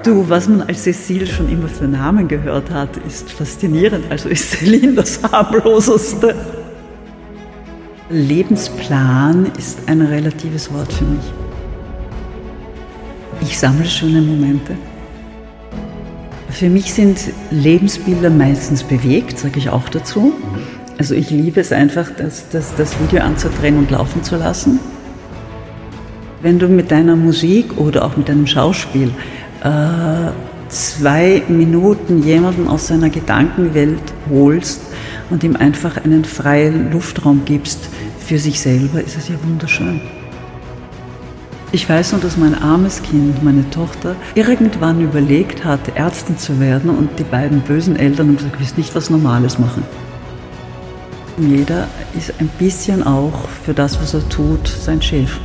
Du, was man als Cecile schon immer für Namen gehört hat, ist faszinierend. Also ist Celine das harmloseste. Lebensplan ist ein relatives Wort für mich. Ich sammle schöne Momente. Für mich sind Lebensbilder meistens bewegt, sage ich auch dazu. Also ich liebe es einfach, das, das, das Video anzudrehen und laufen zu lassen. Wenn du mit deiner Musik oder auch mit deinem Schauspiel zwei Minuten jemanden aus seiner Gedankenwelt holst und ihm einfach einen freien Luftraum gibst für sich selber, ist es ja wunderschön. Ich weiß nur, dass mein armes Kind, meine Tochter, irgendwann überlegt hat, Ärztin zu werden und die beiden bösen Eltern haben gesagt, willst nicht was Normales machen. Jeder ist ein bisschen auch für das, was er tut, sein Chef.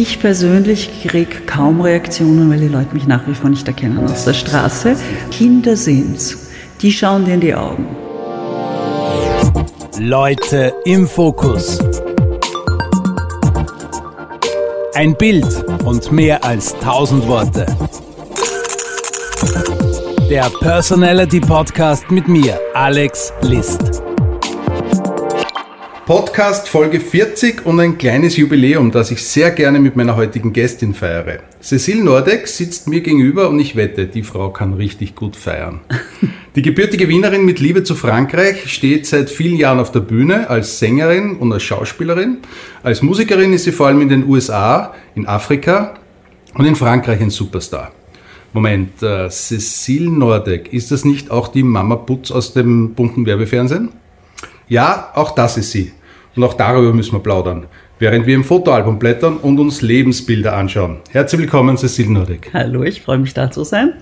Ich persönlich kriege kaum Reaktionen, weil die Leute mich nach wie vor nicht erkennen aus der Straße. Kinder sind's. Die schauen dir in die Augen. Leute im Fokus. Ein Bild und mehr als tausend Worte. Der Personality Podcast mit mir, Alex List. Podcast Folge 40 und ein kleines Jubiläum, das ich sehr gerne mit meiner heutigen Gästin feiere. Cecile Nordeck sitzt mir gegenüber und ich wette, die Frau kann richtig gut feiern. Die gebürtige Wienerin mit Liebe zu Frankreich steht seit vielen Jahren auf der Bühne als Sängerin und als Schauspielerin. Als Musikerin ist sie vor allem in den USA, in Afrika und in Frankreich ein Superstar. Moment, äh, Cecile Nordeck, ist das nicht auch die Mama Putz aus dem bunten Werbefernsehen? Ja, auch das ist sie. Und auch darüber müssen wir plaudern, während wir im Fotoalbum blättern und uns Lebensbilder anschauen. Herzlich willkommen, Cecile Nordic. Hallo, ich freue mich da zu sein.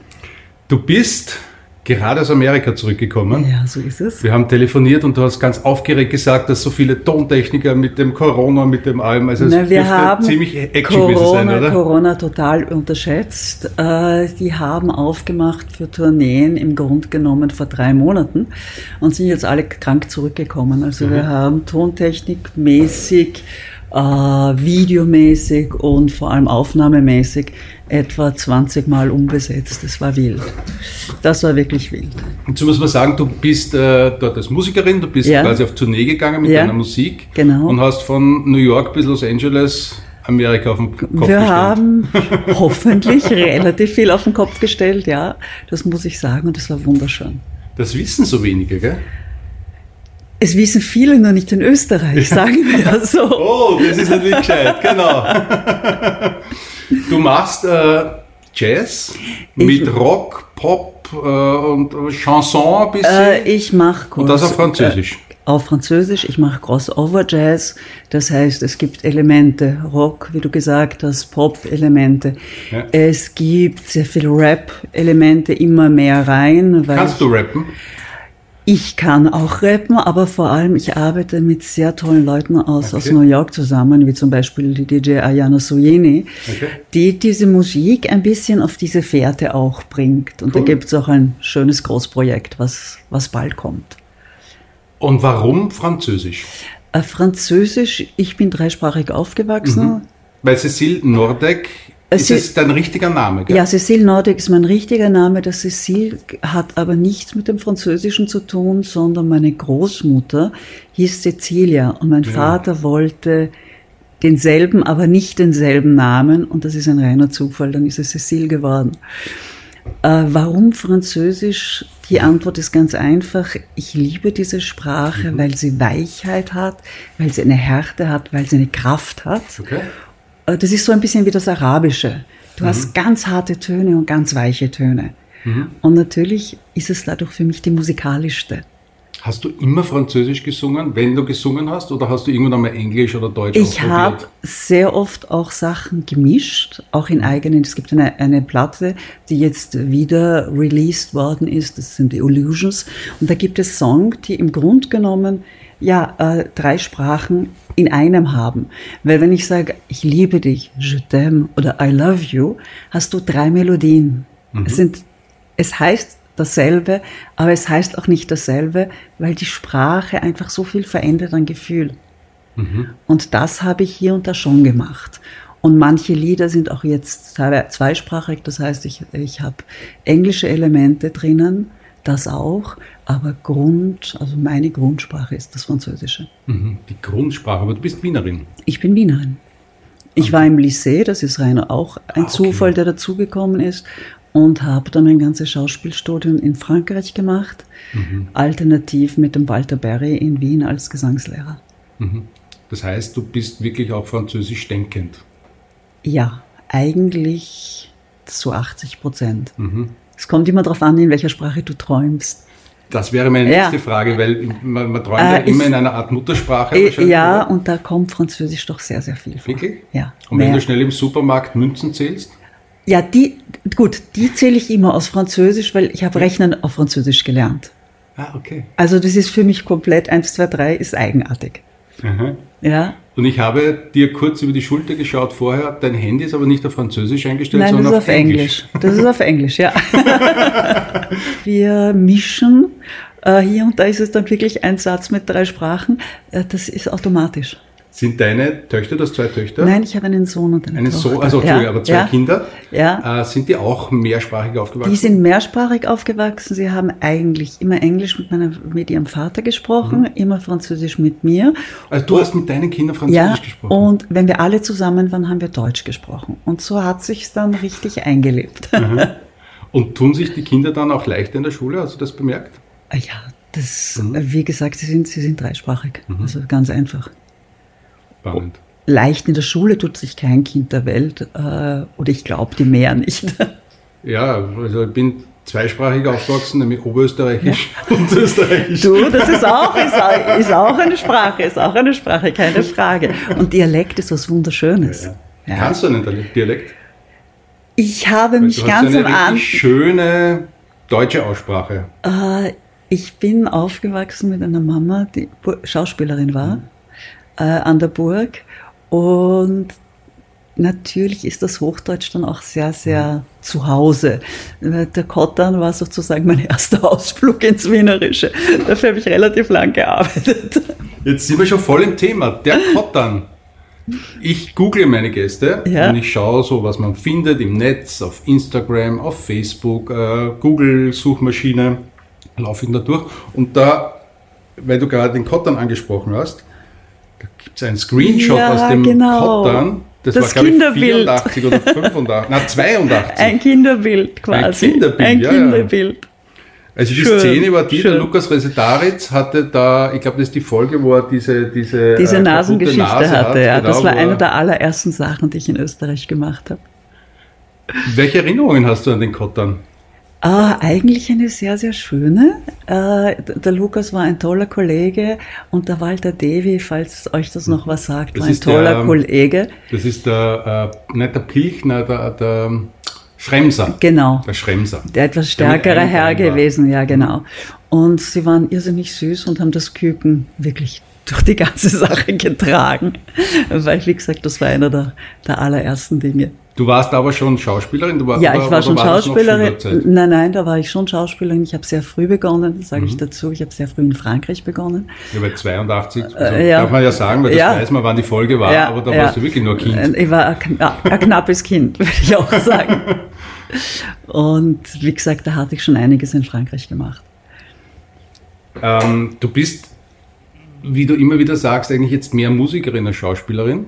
Du bist gerade aus Amerika zurückgekommen. Ja, so ist es. Wir haben telefoniert und du hast ganz aufgeregt gesagt, dass so viele Tontechniker mit dem Corona, mit dem allem, also es wir haben ziemlich Action Corona, sein, oder? Corona total unterschätzt. Äh, die haben aufgemacht für Tourneen im Grunde genommen vor drei Monaten und sind jetzt alle krank zurückgekommen. Also mhm. wir haben tontechnikmäßig äh, videomäßig und vor allem aufnahmemäßig etwa 20 Mal umbesetzt. Das war wild. Das war wirklich wild. Und so muss man sagen, du bist äh, dort als Musikerin, du bist ja. quasi auf Tournee gegangen mit ja. deiner Musik genau. und hast von New York bis Los Angeles Amerika auf den Kopf Wir gestellt. Wir haben hoffentlich relativ viel auf den Kopf gestellt, ja. Das muss ich sagen und das war wunderschön. Das wissen so wenige, gell? Es wissen viele nur nicht in Österreich, sagen wir ja so. oh, das ist natürlich gescheit, genau. Du machst äh, Jazz mit ich, Rock, Pop äh, und Chanson ein bisschen. Äh, ich mache Und das auf Französisch. Äh, auf Französisch. Ich mache Crossover Jazz. Das heißt, es gibt Elemente Rock, wie du gesagt hast, Pop-Elemente. Ja. Es gibt sehr viele Rap-Elemente immer mehr rein. Kannst du rappen? Ich kann auch rappen, aber vor allem ich arbeite mit sehr tollen Leuten aus, okay. aus New York zusammen, wie zum Beispiel die DJ Ayana Soyeni, okay. die diese Musik ein bisschen auf diese Fährte auch bringt. Und cool. da gibt es auch ein schönes Großprojekt, was, was bald kommt. Und warum Französisch? Äh, Französisch, ich bin dreisprachig aufgewachsen. Mhm. Weil Cécile Nordeck ist es dein richtiger Name? Gell? Ja, Cécile Nordic ist mein richtiger Name. Das Cécile hat aber nichts mit dem Französischen zu tun, sondern meine Großmutter hieß Cecilia und mein ja. Vater wollte denselben, aber nicht denselben Namen und das ist ein reiner Zufall, dann ist es Cécile geworden. Äh, warum Französisch? Die Antwort ist ganz einfach. Ich liebe diese Sprache, mhm. weil sie Weichheit hat, weil sie eine Härte hat, weil sie eine Kraft hat. Okay. Äh, das ist so ein bisschen wie das Arabische. Du mhm. hast ganz harte Töne und ganz weiche Töne. Mhm. Und natürlich ist es dadurch für mich die musikalischste. Hast du immer Französisch gesungen, wenn du gesungen hast, oder hast du irgendwann einmal Englisch oder Deutsch Ich habe sehr oft auch Sachen gemischt, auch in eigenen. Es gibt eine, eine Platte, die jetzt wieder released worden ist, das sind die Illusions. Und da gibt es Songs, die im Grunde genommen ja, äh, drei Sprachen in einem haben. Weil wenn ich sage, ich liebe dich, je t'aime oder I love you, hast du drei Melodien. Mhm. Es, sind, es heißt dasselbe, aber es heißt auch nicht dasselbe, weil die Sprache einfach so viel verändert an Gefühl. Mhm. Und das habe ich hier und da schon gemacht. Und manche Lieder sind auch jetzt zweisprachig, das heißt, ich, ich habe englische Elemente drinnen, das auch, aber Grund, also meine Grundsprache ist das Französische. Mhm, die Grundsprache, aber du bist Wienerin. Ich bin Wienerin. Ich war im Lycée, das ist rein auch ein ah, okay. Zufall, der dazugekommen ist, und habe dann ein ganzes Schauspielstudium in Frankreich gemacht, mhm. alternativ mit dem Walter Berry in Wien als Gesangslehrer. Mhm. Das heißt, du bist wirklich auch französisch denkend. Ja, eigentlich zu 80 Prozent. Mhm. Es kommt immer darauf an, in welcher Sprache du träumst. Das wäre meine nächste ja. Frage, weil man, man träumt äh, ja immer in einer Art Muttersprache. Äh, ja, oder? und da kommt Französisch doch sehr, sehr viel vor. Wirklich? Ja. Und wenn du schnell im Supermarkt Münzen zählst? Ja, die, gut, die zähle ich immer aus Französisch, weil ich habe Rechnen auf Französisch gelernt. Ah, okay. Also das ist für mich komplett, 1, 2, 3 ist eigenartig. Aha. Ja. Und ich habe dir kurz über die Schulter geschaut vorher. Dein Handy ist aber nicht auf Französisch eingestellt, Nein, sondern ist auf, Englisch. Englisch. Das ist auf Englisch, ja. Wir mischen. Äh, hier und da ist es dann wirklich ein Satz mit drei Sprachen. Äh, das ist automatisch. Sind deine Töchter, das zwei Töchter? Nein, ich habe einen Sohn und eine einen Tochter. Sohn, also ja. aber zwei ja. Kinder. Ja. Äh, sind die auch mehrsprachig aufgewachsen? Die sind mehrsprachig aufgewachsen. Sie haben eigentlich immer Englisch mit, meiner, mit ihrem Vater gesprochen, mhm. immer Französisch mit mir. Also du hast mit deinen Kindern Französisch ja, gesprochen? und wenn wir alle zusammen waren, haben wir Deutsch gesprochen. Und so hat sich dann richtig eingelebt. Mhm. Und tun sich die Kinder dann auch leichter in der Schule? Hast du das bemerkt? Ja, das, mhm. wie gesagt, sie sind, sie sind dreisprachig. Mhm. Also ganz einfach. Spannend leicht in der Schule tut sich kein Kind der Welt, äh, oder ich glaube die mehr nicht. Ja, also ich bin zweisprachig aufgewachsen, nämlich Oberösterreichisch ja. und Österreichisch. Du, das ist auch, ist, auch, ist auch eine Sprache, ist auch eine Sprache, keine Frage. Und Dialekt ist was Wunderschönes. Ja, ja. Kannst du einen Dialekt? Ich habe mich ganz am Anfang. schöne deutsche Aussprache. Äh, ich bin aufgewachsen mit einer Mama, die Schauspielerin war, mhm. äh, an der Burg. Und natürlich ist das Hochdeutsch dann auch sehr, sehr zu Hause. Der Kottern war sozusagen mein erster Ausflug ins Wienerische. Dafür habe ich relativ lang gearbeitet. Jetzt sind wir schon voll im Thema. Der Kottern. Ich google meine Gäste ja. und ich schaue so, was man findet im Netz, auf Instagram, auf Facebook, äh, Google-Suchmaschine, laufe ich da durch. Und da, weil du gerade den Kottern angesprochen hast, gibt es einen Screenshot ja, aus dem genau. Kottern. Das, das war, glaube ich, 84 oder 85, na 82. Ein Kinderbild quasi. Ein Kinderbild, Ein ja, Kinderbild. Ja. Also die schön, Szene war die, schön. der Lukas Resetaritz hatte da, ich glaube, das ist die Folge, wo er diese diese, diese äh, Nasengeschichte Nase hatte. Hat, ja, genau, das war eine der allerersten Sachen, die ich in Österreich gemacht habe. Welche Erinnerungen hast du an den Kottern? Ah, eigentlich eine sehr, sehr schöne. Äh, der Lukas war ein toller Kollege und der Walter Devi, falls euch das noch was sagt, das war ein toller der, Kollege. Das ist der, äh, nicht der Pilchner, der, der Schremser. Genau. Der Schremser. Der etwas stärkere Herr gewesen, ja, genau. Und sie waren irrsinnig süß und haben das Küken wirklich durch die ganze Sache getragen. Weil, wie gesagt, das war einer der, der allerersten Dinge. Du warst aber schon Schauspielerin? Du war, ja, ich war schon war Schauspielerin. Nein, nein, da war ich schon Schauspielerin. Ich habe sehr früh begonnen, sage mhm. ich dazu. Ich habe sehr früh in Frankreich begonnen. Ja, bei 82, also äh, ja. darf man ja sagen, weil das ja. weiß man, wann die Folge war, ja, aber da warst du wirklich nur Kind. Äh, ich war ein, ein knappes Kind, würde ich auch sagen. Und wie gesagt, da hatte ich schon einiges in Frankreich gemacht. Ähm, du bist, wie du immer wieder sagst, eigentlich jetzt mehr Musikerin als Schauspielerin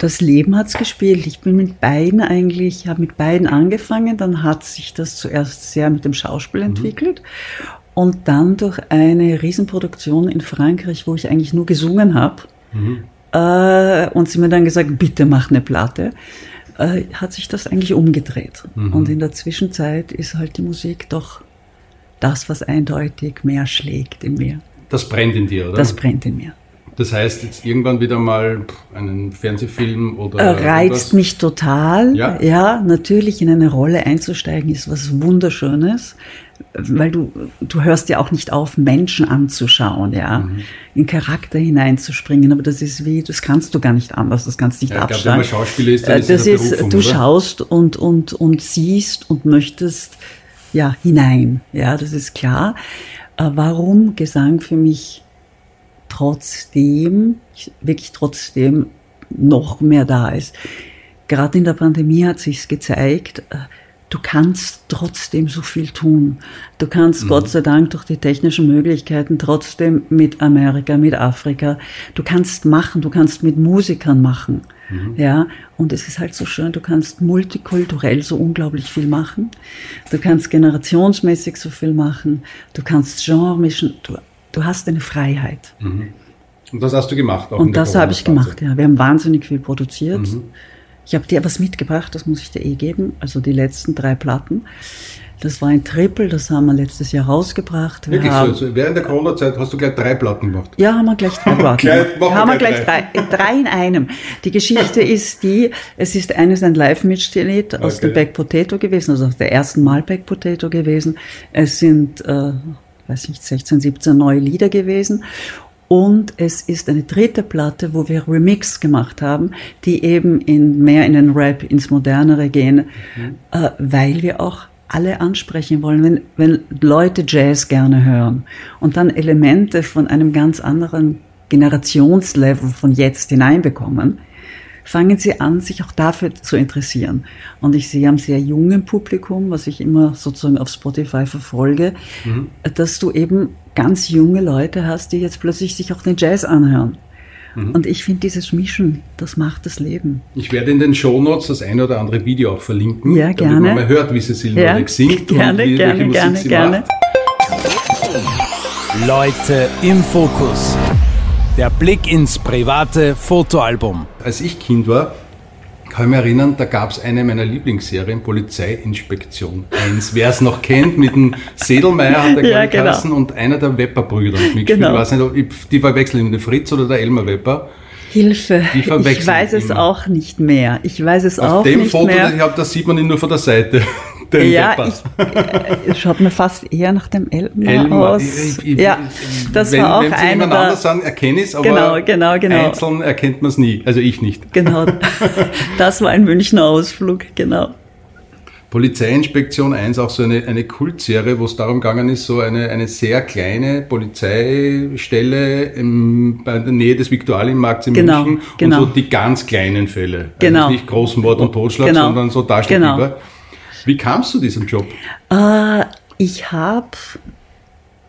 das Leben hat's gespielt. Ich bin mit beiden eigentlich, habe mit beiden angefangen, dann hat sich das zuerst sehr mit dem Schauspiel mhm. entwickelt und dann durch eine Riesenproduktion in Frankreich, wo ich eigentlich nur gesungen habe mhm. äh, und sie mir dann gesagt, bitte mach eine Platte, äh, hat sich das eigentlich umgedreht. Mhm. Und in der Zwischenzeit ist halt die Musik doch das, was eindeutig mehr schlägt in mir. Das brennt in dir, oder? Das brennt in mir. Das heißt, jetzt irgendwann wieder mal einen Fernsehfilm oder. Reizt irgendwas? mich total. Ja. ja, natürlich in eine Rolle einzusteigen ist was Wunderschönes, weil du, du hörst ja auch nicht auf, Menschen anzuschauen, ja, mhm. in Charakter hineinzuspringen. Aber das ist wie, das kannst du gar nicht anders, das kannst du nicht ja, abstellen. Glaub, Schauspieler ist, dann äh, ist das ist, Berufung, Du oder? schaust und, und, und siehst und möchtest, ja, hinein. Ja, das ist klar. Äh, warum Gesang für mich trotzdem, wirklich trotzdem noch mehr da ist. gerade in der Pandemie hat sich's gezeigt, äh, du kannst trotzdem so viel tun. Du kannst mhm. Gott sei Dank durch die technischen Möglichkeiten trotzdem mit Amerika, mit Afrika, du kannst machen, du kannst mit Musikern machen. Mhm. Ja, und es ist halt so schön, du kannst multikulturell so unglaublich viel machen. Du kannst generationsmäßig so viel machen. Du kannst genremischen, du, du hast eine Freiheit. Mhm. Und das hast du gemacht? Auch und das habe ich gemacht, ja. Wir haben wahnsinnig viel produziert. Mhm. Ich habe dir was mitgebracht, das muss ich dir eh geben. Also die letzten drei Platten. Das war ein Triple, das haben wir letztes Jahr rausgebracht. Wir Wirklich haben, so? Also während der Corona-Zeit hast du gleich drei Platten gemacht? Ja, haben wir gleich drei Platten gleich, gemacht. Haben wir gleich drei. drei in einem. Die Geschichte ist die, es ist eines ein Live-Mitschnitt aus okay. der Back Potato gewesen, also aus der ersten Mal Back Potato gewesen. Es sind, äh, weiß nicht, 16, 17 neue Lieder gewesen. Und es ist eine dritte Platte, wo wir Remix gemacht haben, die eben in, mehr in den Rap, ins Modernere gehen, mhm. äh, weil wir auch alle ansprechen wollen, wenn, wenn Leute Jazz gerne hören und dann Elemente von einem ganz anderen Generationslevel von jetzt hineinbekommen, fangen sie an, sich auch dafür zu interessieren. Und ich sehe am sehr jungen Publikum, was ich immer sozusagen auf Spotify verfolge, mhm. dass du eben ganz junge Leute hast, die jetzt plötzlich sich auch den Jazz anhören. Mhm. Und ich finde dieses Mischen, das macht das Leben. Ich werde in den Shownotes das eine oder andere Video auch verlinken, ja, gerne. damit man mal hört, wie Cecile ja, singt gerne, und wie, gerne, welche gerne, Musik sie gerne. macht. Leute im Fokus. Der Blick ins private Fotoalbum. Als ich Kind war, kann ich mich erinnern, da gab es eine meiner Lieblingsserien, Polizeiinspektion 1. Wer es noch kennt, mit dem Sedelmeier hat er ja, genau. und einer der Wepper-Brüder mitgespielt. Genau. Ich weiß nicht, ob ich, die verwechseln mit dem Fritz oder der Elmar Wepper. Hilfe, ich weiß es immer. auch nicht mehr. Ich weiß es Auf auch nicht mehr. Auf dem Foto, das ich habe, da sieht man ihn nur von der Seite. Den ja, ich, äh, schaut mir fast eher nach dem Elmar, Elmar aus. Ich, ich, ja, das wenn, war auch wenn einer der, anders sagen, erkenne ich es, aber genau, genau, genau. einzeln erkennt man es nie. Also ich nicht. Genau, das war ein Münchner Ausflug, genau. Polizeiinspektion 1, auch so eine, eine Kultserie, wo es darum gegangen ist, so eine, eine sehr kleine Polizeistelle im, bei der Nähe des Viktualienmarkts in genau, München genau. und so die ganz kleinen Fälle. Also genau. Also nicht großen Mord und Totschlag, genau. sondern so da steht genau. über. Wie kamst du zu diesem Job? Äh, ich habe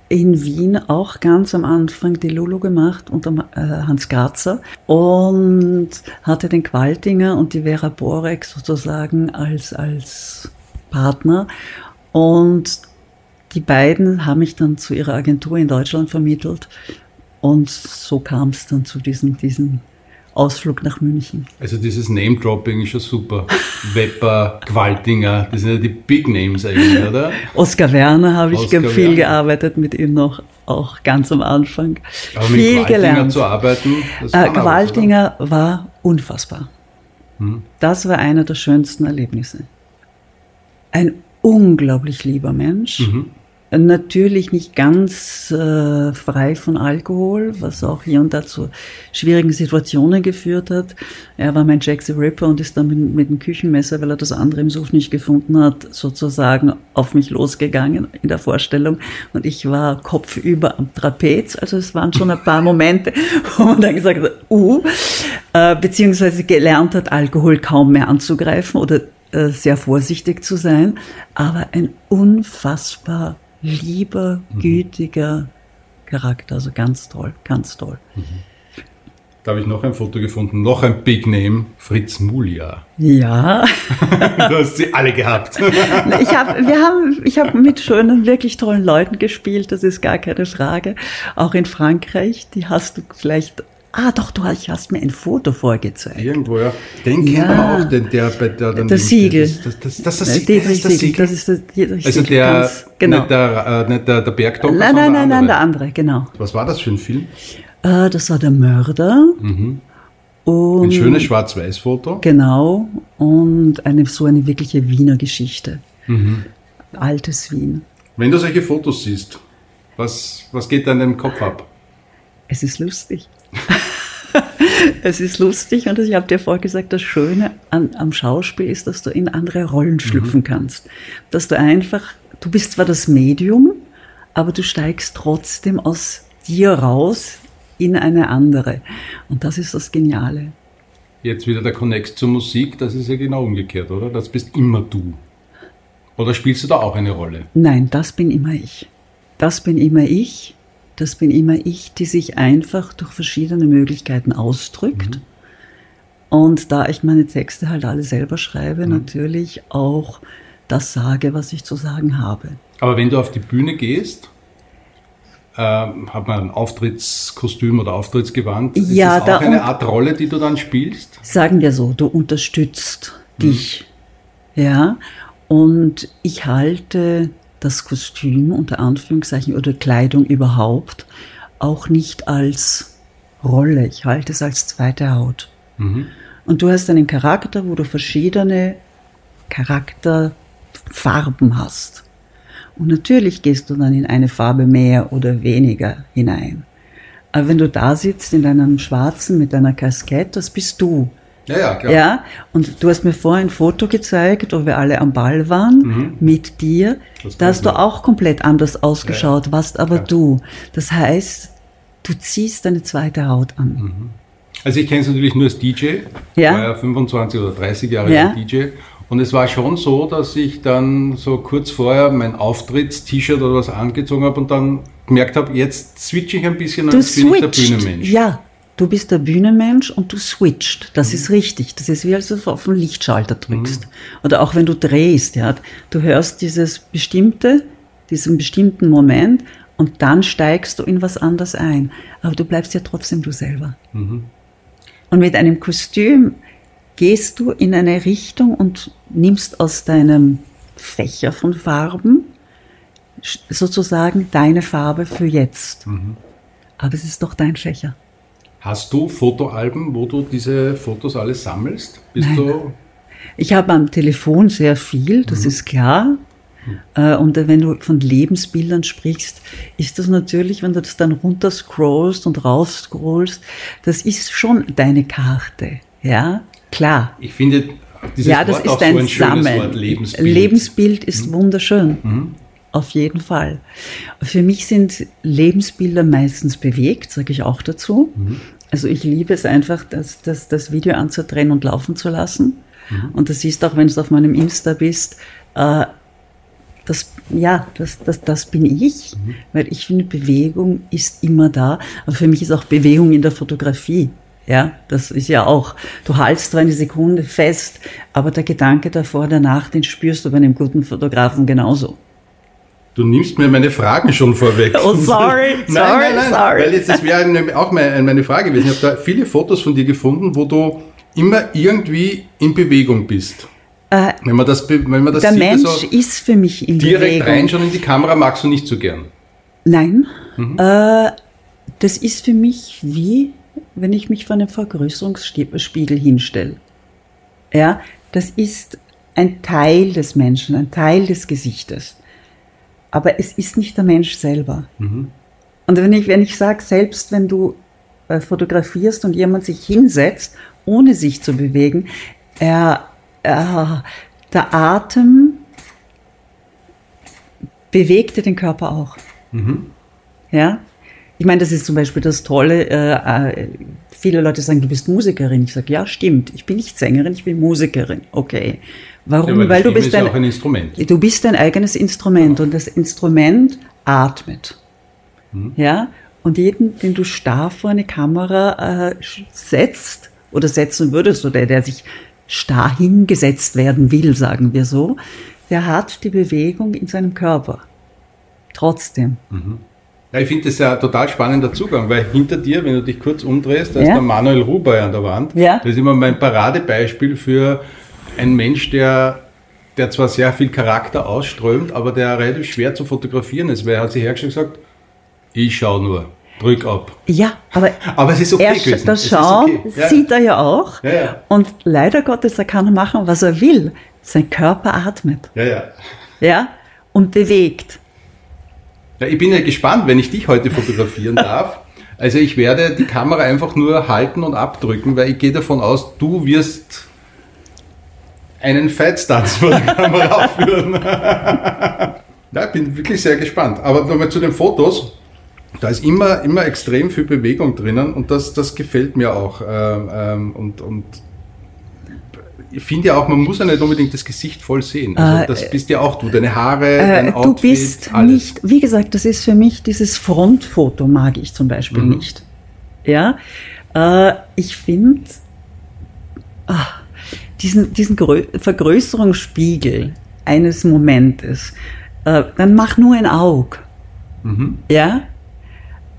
in Wien auch ganz am Anfang die Lulu gemacht unter äh, Hans Grazer und hatte den Qualtinger und die Vera Borek sozusagen als, als Partner. Und die beiden haben mich dann zu ihrer Agentur in Deutschland vermittelt. Und so kam es dann zu diesem, diesem Ausflug nach München. Also dieses Name-Dropping ist schon super. Wepper, Qualtinger, das sind ja die Big Names eigentlich, oder? Oskar Werner habe ich viel Werner. gearbeitet mit ihm noch, auch ganz am Anfang. Aber viel mit Qualtinger gelernt. zu arbeiten, das äh, Qualtinger was, war unfassbar. Hm. Das war einer der schönsten Erlebnisse. Ein unglaublich lieber Mensch. Mhm Natürlich nicht ganz äh, frei von Alkohol, was auch hier und da zu schwierigen Situationen geführt hat. Er war mein Jack the Ripper und ist dann mit, mit dem Küchenmesser, weil er das andere im Suff nicht gefunden hat, sozusagen auf mich losgegangen in der Vorstellung. Und ich war kopfüber am Trapez. Also es waren schon ein paar Momente, wo man dann gesagt hat, uh, äh, beziehungsweise gelernt hat, Alkohol kaum mehr anzugreifen oder äh, sehr vorsichtig zu sein. Aber ein unfassbar lieber, mhm. gütiger Charakter. Also ganz toll, ganz toll. Mhm. Da habe ich noch ein Foto gefunden, noch ein Big Name, Fritz Mulia. Ja. du hast sie alle gehabt. ich habe wir haben, ich hab mit schönen, wirklich tollen Leuten gespielt, das ist gar keine Frage. Auch in Frankreich, die hast du vielleicht Ah, doch, du hast mir ein Foto vorgezeigt. Irgendwo, ja. Den ja. kennt man auch, den, der bei der dann. Das Siegel. Das, das, das, das, das, das, das, das Siegel. Das ist das, das also der, ganz, genau. nicht der, äh, nicht der, der Bergdoktor, Nein, nein, nein, nein, der andere, genau. Was war das für ein Film? Äh, das war der Mörder. Mhm. Und ein schönes Schwarz-Weiß-Foto. Genau. Und eine, so eine wirkliche Wiener Geschichte. Mhm. Altes Wien. Wenn du solche Fotos siehst, was, was geht da in deinem Kopf ab? Es ist lustig. es ist lustig und ich habe dir vorher gesagt, das Schöne an, am Schauspiel ist, dass du in andere Rollen schlüpfen mhm. kannst. Dass du einfach, du bist zwar das Medium, aber du steigst trotzdem aus dir raus in eine andere. Und das ist das Geniale. Jetzt wieder der Connect zur Musik, das ist ja genau umgekehrt, oder? Das bist immer du. Oder spielst du da auch eine Rolle? Nein, das bin immer ich. Das bin immer ich. Das bin immer ich, die sich einfach durch verschiedene Möglichkeiten ausdrückt. Mhm. Und da ich meine Texte halt alle selber schreibe, mhm. natürlich auch das sage, was ich zu sagen habe. Aber wenn du auf die Bühne gehst, äh, hat man ein Auftrittskostüm oder Auftrittsgewand? Ist ja, das auch eine Art Rolle, die du dann spielst? Sagen wir so, du unterstützt mhm. dich. Ja, und ich halte das Kostüm unter Anführungszeichen oder Kleidung überhaupt auch nicht als Rolle. Ich halte es als zweite Haut. Mhm. Und du hast einen Charakter, wo du verschiedene Charakterfarben hast. Und natürlich gehst du dann in eine Farbe mehr oder weniger hinein. Aber wenn du da sitzt in deinem Schwarzen mit deiner Kaskette, das bist du. Ja, ja, klar. Ja, und du hast mir vorhin ein Foto gezeigt, wo wir alle am Ball waren mhm. mit dir. Da hast du auch komplett anders ausgeschaut, ja, warst aber ja. du. Das heißt, du ziehst deine zweite Haut an. Mhm. Also ich kenne es natürlich nur als DJ. Ja. War ja 25 oder 30 Jahre ja. DJ. Und es war schon so, dass ich dann so kurz vorher mein Auftritts-T-Shirt oder was angezogen habe und dann gemerkt habe, jetzt switche ich ein bisschen und bin ich der Bühnenmensch. Ja, du bist der Bühnenmensch und du switcht. Das mhm. ist richtig. Das ist wie als du auf den Lichtschalter drückst. Mhm. Oder auch wenn du drehst, ja. Du hörst dieses bestimmte, diesen bestimmten Moment und dann steigst du in was anderes ein. Aber du bleibst ja trotzdem du selber. Mhm. Und mit einem Kostüm gehst du in eine Richtung und nimmst aus deinem Fächer von Farben sozusagen deine Farbe für jetzt. Aber es ist doch dein Fächer. Hast du Fotoalben, wo du diese Fotos alle sammelst? Bist Nein. du ich habe am Telefon sehr viel, das mhm. ist klar. Mhm. Und wenn du von Lebensbildern sprichst, ist das natürlich, wenn du das dann runterscrollst und raufscrollst, das ist schon deine Karte. Ja, klar. Ich finde dieses ja, das Wort ist ein, so ein Sammeln. Wort, Lebensbild. Lebensbild ist mhm. wunderschön. Mhm. Auf jeden Fall. Für mich sind Lebensbilder meistens bewegt, sage ich auch dazu. Mhm. Also ich liebe es einfach, das, das, das Video anzudrehen und laufen zu lassen. Mhm. Und das siehst auch, wenn du auf meinem Insta bist, äh, das, ja, das, das, das bin ich, mhm. weil ich finde, Bewegung ist immer da. Aber für mich ist auch Bewegung in der Fotografie. Ja, das ist ja auch, du haltst zwar eine Sekunde fest, aber der Gedanke davor, danach, den spürst du bei einem guten Fotografen genauso. Du nimmst mir meine Fragen schon vorweg. Oh, sorry, nein, sorry, nein, nein, sorry. Weil jetzt, das wäre auch meine Frage gewesen. Ich habe da viele Fotos von dir gefunden, wo du immer irgendwie in Bewegung bist. Äh, wenn man das, wenn man das der sieht, Mensch also ist für mich in direkt Bewegung. Direkt reinschauen in die Kamera magst du nicht so gern. Nein, mhm. äh, das ist für mich wie wenn ich mich vor einem Vergrößerungsspiegel hinstelle. Ja, das ist ein Teil des Menschen, ein Teil des Gesichtes. Aber es ist nicht der Mensch selber. Mhm. Und wenn ich, wenn ich sage, selbst wenn du äh, fotografierst und jemand sich hinsetzt, ohne sich zu bewegen, er, er, der Atem bewegte den Körper auch. Mhm. Ja, ich meine, das ist zum Beispiel das Tolle. Äh, äh, viele Leute sagen, du bist Musikerin. Ich sage, ja, stimmt. Ich bin nicht Sängerin, ich bin Musikerin. Okay. Warum? Ja, weil du bist ein, ein, Instrument. Du bist dein eigenes Instrument und das Instrument atmet. Hm. Ja. Und jeden, den du starr vor eine Kamera äh, setzt oder setzen würdest oder der sich starr hingesetzt werden will, sagen wir so, der hat die Bewegung in seinem Körper. Trotzdem. Mhm. Ja, ich finde das ja ein total spannender Zugang, weil hinter dir, wenn du dich kurz umdrehst, da ja. ist der Manuel Ruber an der Wand. Ja. Das ist immer mein Paradebeispiel für einen Mensch, der, der zwar sehr viel Charakter ausströmt, aber der relativ schwer zu fotografieren ist, weil er hat sich hergestellt gesagt, ich schaue nur. Drück ab. Ja, aber, aber es ist okay er, das Schauen okay. ja. sieht er ja auch. Ja, ja. Und leider Gottes, er kann machen, was er will. Sein Körper atmet. Ja, ja. Ja, und bewegt. Ja, ich bin ja gespannt, wenn ich dich heute fotografieren darf. Also ich werde die Kamera einfach nur halten und abdrücken, weil ich gehe davon aus, du wirst einen Fightstunts vor der Kamera aufführen. ja, ich bin wirklich sehr gespannt. Aber nochmal zu den Fotos. Da ist immer, immer extrem viel Bewegung drinnen und das, das gefällt mir auch. Ähm, ähm, und, und ich finde ja auch, man muss ja nicht unbedingt das Gesicht voll sehen. Also Äh, das bist ja auch du, deine Haare, Äh, dein du Outfit, bist alles. nicht, wie gesagt, das ist für mich dieses Frontfoto mag ich zum Beispiel Mhm. nicht. Ja, äh, ich finde ah, diesen, diesen Grö Vergrößerungsspiegel eines Momentes, äh, dann mach nur ein Auge. Mhm. Ja,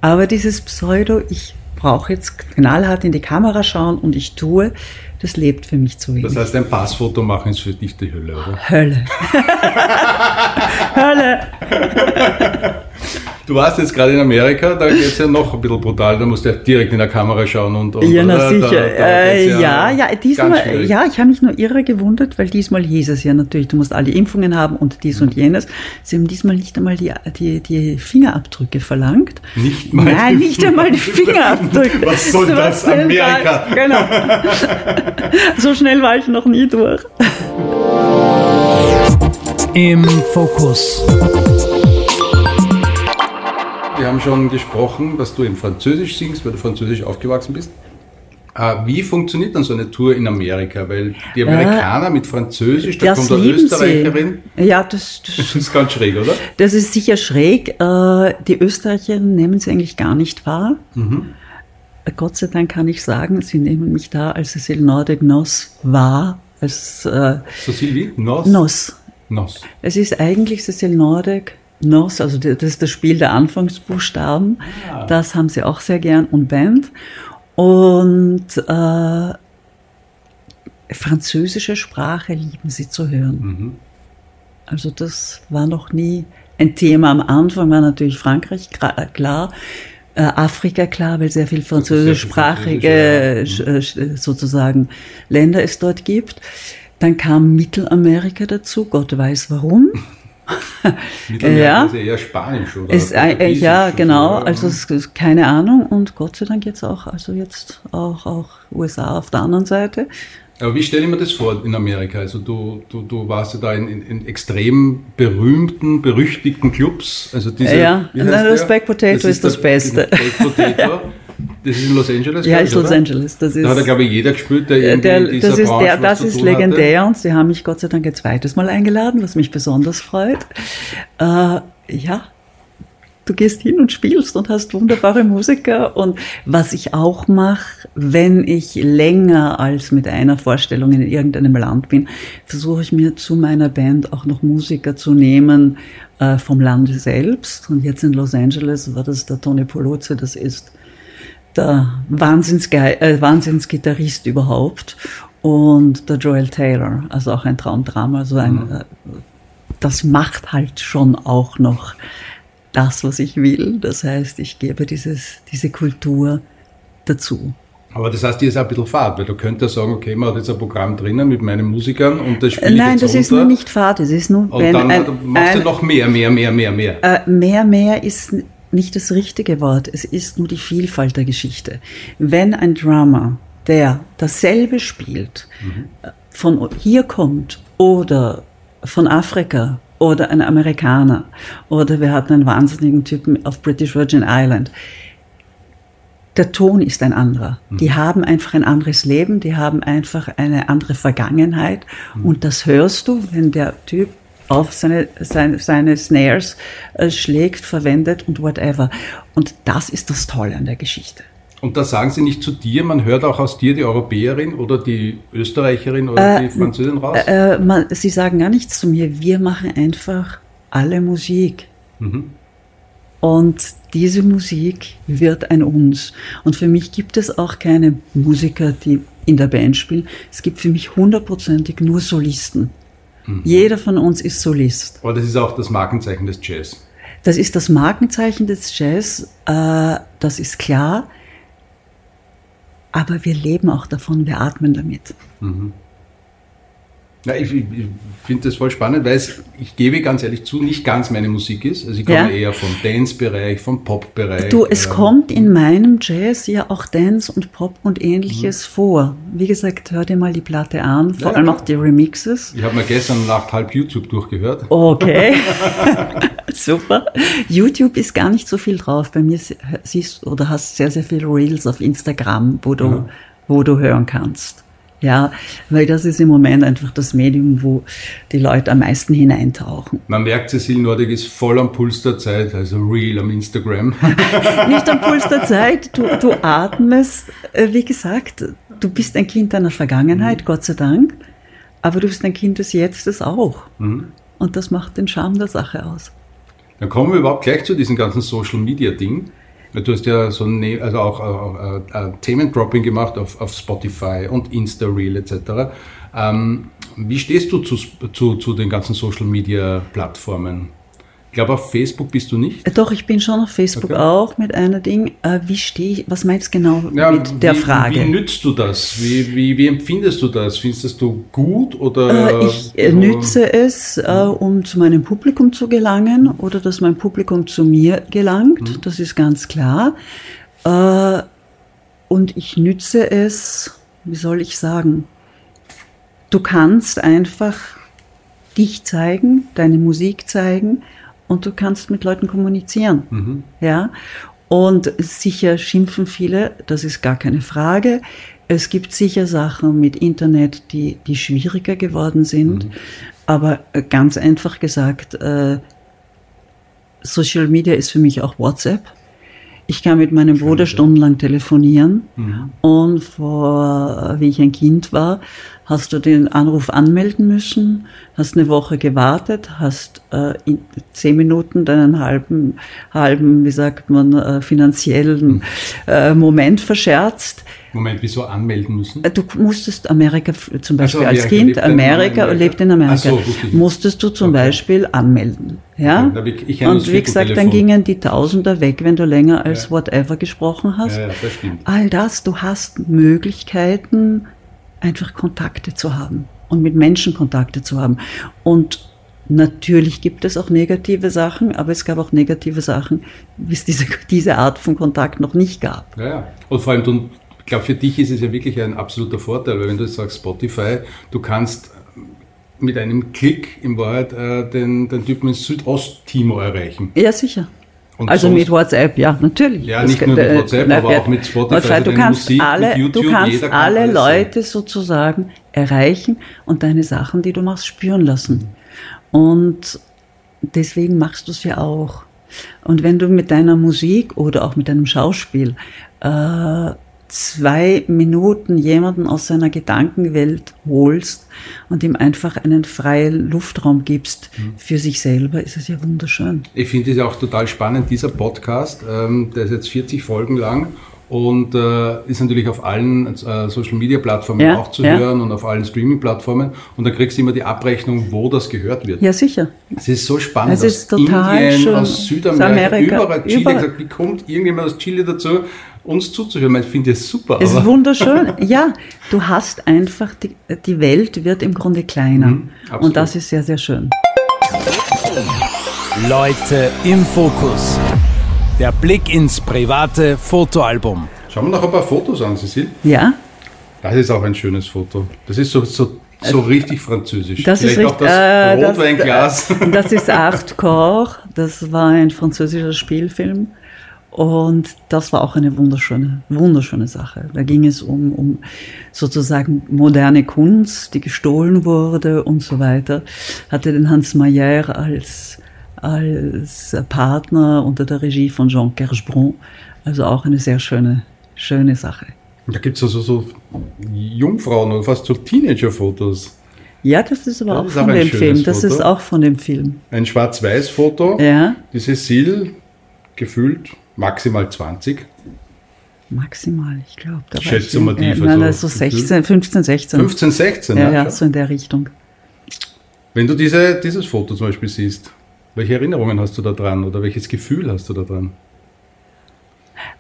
aber dieses Pseudo, ich brauche jetzt knallhart in die Kamera schauen und ich tue, das lebt für mich zu wenig. Das heißt, ein Passfoto machen ist für dich die Hölle, oder? Hölle. Hölle. Du warst jetzt gerade in Amerika, da geht's ja noch ein bisschen brutal, da musst du ja direkt in der Kamera schauen und, und Ja, na oder? sicher. Da, da äh, ja, ja, diesmal, ja, ich habe mich nur irre gewundert, weil diesmal hieß es ja natürlich, du musst alle Impfungen haben und dies Mhm. und jenes. Sie haben diesmal nicht einmal die, die, die Fingerabdrücke verlangt. Nicht mal Nein, die nicht einmal die Fingerabdrücke. Was soll war das. Amerika? Genau. so schnell war ich noch nie durch. Im Fokus. Wir haben schon gesprochen, dass du in Französisch singst, weil du Französisch aufgewachsen bist. Äh, Wie funktioniert dann so eine Tour in Amerika? Weil die Amerikaner mit Französisch, da kommt eine Österreicherin. sie. Ja, das, das Das ist ganz schräg, oder? Das ist sicher schräg. Äh, Die Österreicher nehmen sie eigentlich gar nicht wahr. Äh, Gott sei Dank kann ich sagen, sie nehmen mich da als Cecil Nordic Nos wahr. Als äh, So Silvi? Nos? Nos. Nos. Es ist eigentlich Cecil Nordic Nos, also das ist das Spiel der Anfangsbuchstaben. Das haben sie auch sehr gern und Band. Und äh, französische Sprache lieben sie zu hören. Also das war noch nie ein Thema. Am Anfang war natürlich Frankreich klar, äh, Afrika klar, weil sehr viel französischsprachige Französisch, äh, sch- äh, sozusagen Länder es dort gibt. Dann kam Mittelamerika dazu, Gott weiß warum. Ja. ist ja eher Spanisch, oder? Es, äh, äh, ja, genau, oder? also es ist keine Ahnung und Gott sei Dank jetzt auch, also jetzt auch, auch USA auf der anderen Seite. Aber wie stelle ich mir das vor in Amerika? Also du, du, du warst ja da in, in, in extrem berühmten, berüchtigten Clubs. Also diese, Ja, nein, das? Baked Potato ist das der- Beste. Baked Potato. Das ist in Los Angeles. Ja, ist Los oder? Angeles. Das ist, Da hat glaube ich, jeder gespielt, der irgendwie der, in dieser das ist, Branche der, das ist legendär und sie haben mich Gott sei Dank ein zweites Mal eingeladen, was mich besonders freut. Äh, ja, du gehst hin und spielst und hast wunderbare Musiker. Und was ich auch mache, wenn ich länger als mit einer Vorstellung in irgendeinem Land bin, versuche ich mir zu meiner Band auch noch Musiker zu nehmen äh, vom Lande selbst. Und jetzt in Los Angeles war das der Tony Polozzi, das ist der Wahnsinnsge äh, Wahnsinnsgitarrist überhaupt und der Joel Taylor, also auch ein Traumdrama. Also ein, äh, das macht halt schon auch noch das, was ich will. Das heißt, ich gebe dieses, diese Kultur dazu. Aber das heißt, hier ist auch ein bisschen Fahrt, weil du könntest sagen, okay, man hat jetzt ein Programm drinnen mit meinen Musikern und das spiele ich Nein, das ist runter. nur nicht Fahrt, es ist nur, Und wenn dann ein, machst du ein, noch mehr, mehr, mehr, mehr, mehr. Äh, mehr, mehr ist nicht das richtige Wort. Es ist nur die Vielfalt der Geschichte. Wenn ein Drummer, der dasselbe spielt, äh, von hier kommt oder von Afrika oder ein Amerikaner oder wir hatten einen wahnsinnigen Typen auf British Virgin Island, der Ton ist ein anderer. Die haben einfach ein anderes Leben, die haben einfach eine andere Vergangenheit. Und das hörst du, wenn der Typ auf seine, seine, seine Snares äh, schlägt, verwendet und whatever. Und das ist das Tolle an der Geschichte. Und da sagen sie nicht zu dir, man hört auch aus dir die Europäerin oder die Österreicherin oder die Französin raus? Äh, man, sie sagen gar nichts zu mir. Wir machen einfach alle Musik. Und diese Musik wird ein Uns. Und für mich gibt es auch keine Musiker, die in der Band spielen. Es gibt für mich hundertprozentig nur Solisten. Jeder von uns ist Solist. Aber das ist auch das Markenzeichen des Jazz. Das ist das Markenzeichen des Jazz, äh, das ist klar. Aber wir leben auch davon, wir atmen damit. Ja, ich, ich, finde das voll spannend, weil es, ich gebe ganz ehrlich zu, nicht ganz meine Musik ist. Also ich komme Ja. eher vom Dance-Bereich, vom Pop-Bereich. Du, es ähm, kommt in meinem Jazz ja auch Dance und Pop und ähnliches vor. Wie gesagt, hör dir mal die Platte an, vor Ja, allem klar. auch die Remixes. Ich habe mir gestern Nacht halb YouTube durchgehört. Okay, super. YouTube ist gar nicht so viel drauf. Bei mir sie- siehst oder hast sehr, sehr viel Reels auf Instagram, wo du, wo du hören kannst. Ja, weil das ist im Moment einfach das Medium, wo die Leute am meisten hineintauchen. Man merkt, Cecil Nordic ist voll am Puls der Zeit, also real am Instagram. Nicht am Puls der Zeit, du, du atmest, äh, wie gesagt, du bist ein Kind deiner Vergangenheit, mhm. Gott sei Dank, aber du bist ein Kind des Jetztes auch. Mhm. Und das macht den Charme der Sache aus. Dann kommen wir überhaupt gleich zu diesem ganzen Social Media Ding. Du hast ja so ein, also auch, auch äh, Themendropping gemacht auf, auf Spotify und Insta-Reel etc. Ähm, wie stehst du zu, zu, zu den ganzen Social-Media-Plattformen? Ich glaube, auf Facebook bist du nicht. Doch, ich bin schon auf Facebook okay. auch mit einer Ding. Äh, wie stehe ich, was meinst du genau ja, mit der wie, Frage? Wie nützt du das? Wie, wie, wie empfindest du das? Findest du gut oder? Äh, ich äh, nütze es, äh, um zu meinem Publikum zu gelangen oder dass mein Publikum zu mir gelangt. Mhm. Das ist ganz klar. Und ich nütze es, wie soll ich sagen? Du kannst einfach dich zeigen, deine Musik zeigen und du kannst mit Leuten kommunizieren. Mhm. Ja. Und sicher schimpfen viele, das ist gar keine Frage. Es gibt sicher Sachen mit Internet, die, die schwieriger geworden sind. Mhm. Aber ganz einfach gesagt, äh, Social Media ist für mich auch WhatsApp. Ich kann mit meinem Schön, Bruder stundenlang telefonieren. Mhm. Und vor, wie ich ein Kind war, hast du den Anruf anmelden müssen, hast eine Woche gewartet, hast äh, in zehn Minuten deinen halben, halben, wie sagt man, äh, finanziellen mhm. äh, Moment verscherzt. Moment, wieso anmelden müssen? Äh, du musstest Amerika, zum Beispiel also als Kind, Amerika, Amerika, lebt in Amerika, so, musstest du zum okay. Beispiel anmelden. Ja? Okay, ich, ich Und wie gesagt, dann gingen die Tausender weg, wenn du länger als ja. whatever gesprochen hast. Ja, das. All das, du hast Möglichkeiten, einfach Kontakte zu haben und mit Menschen Kontakte zu haben. Und natürlich gibt es auch negative Sachen, aber es gab auch negative Sachen, wie es diese, diese Art von Kontakt noch nicht gab. Ja, ja. Und vor allem, du, ich glaube, für dich ist es ja wirklich ein absoluter Vorteil, weil wenn du sagst Spotify, du kannst mit einem Klick in Wahrheit äh, den, den Typen in Südosttimor erreichen. Ja, sicher. Und also mit WhatsApp, ja, natürlich. Ja, nicht das, nur mit WhatsApp, äh, aber auch mit Spotify. Also du kannst Musik, alle, YouTube, du kannst alle Leute sozusagen erreichen und deine Sachen, die du machst, spüren lassen. Und deswegen machst du es ja auch. Und wenn du mit deiner Musik oder auch mit deinem Schauspiel äh, zwei Minuten jemanden aus seiner Gedankenwelt holst und ihm einfach einen freien Luftraum gibst mhm. für sich selber, ist es ja wunderschön. Ich finde es ja auch total spannend, dieser Podcast, ähm, der ist jetzt 40 Folgen lang und äh, ist natürlich auf allen äh, Social Media Plattformen ja, auch zu ja. hören und auf allen Streaming Plattformen und da kriegst du immer die Abrechnung, wo das gehört wird. Ja, sicher. Es ist so spannend. Es ist aus total Indien, schön. aus Südamerika, überall Chile, überall. Gesagt, wie kommt irgendjemand aus Chile dazu? Uns zuzuhören. Ich finde es super. Es ist wunderschön. Ja, du hast einfach, die, die Welt wird im Grunde kleiner. Mhm, und das ist sehr, sehr schön. Leute im Fokus. Der Blick ins private Fotoalbum. Schauen wir noch ein paar Fotos an, Cecil. Ja. Das ist auch ein schönes Foto. Das ist so, so, so richtig französisch. Das Vielleicht ist richtig, auch das äh, Rotweinglas. Das, das ist Art Corps. Das war ein französischer Spielfilm. Und das war auch eine wunderschöne, wunderschöne Sache. Da ging es um, um sozusagen moderne Kunst, die gestohlen wurde und so weiter. Hatte den Hans Mayer als, als Partner unter der Regie von Jean Kerschbron. Also auch eine sehr schöne, schöne Sache. Da gibt es also so Jungfrauen oder fast so Teenager-Fotos. Ja, das ist aber das auch ist von dem Film. Das Foto. ist auch von dem Film. Ein Schwarz-Weiß-Foto. Ja. Die Cecile gefühlt maximal 20. Maximal, ich glaube. Schätze mal die. Äh, nein, also 16, 15, 16. 15, 16, ja, ja, so in der Richtung. Wenn du diese, dieses Foto zum Beispiel siehst, welche Erinnerungen hast du da dran oder welches Gefühl hast du da dran?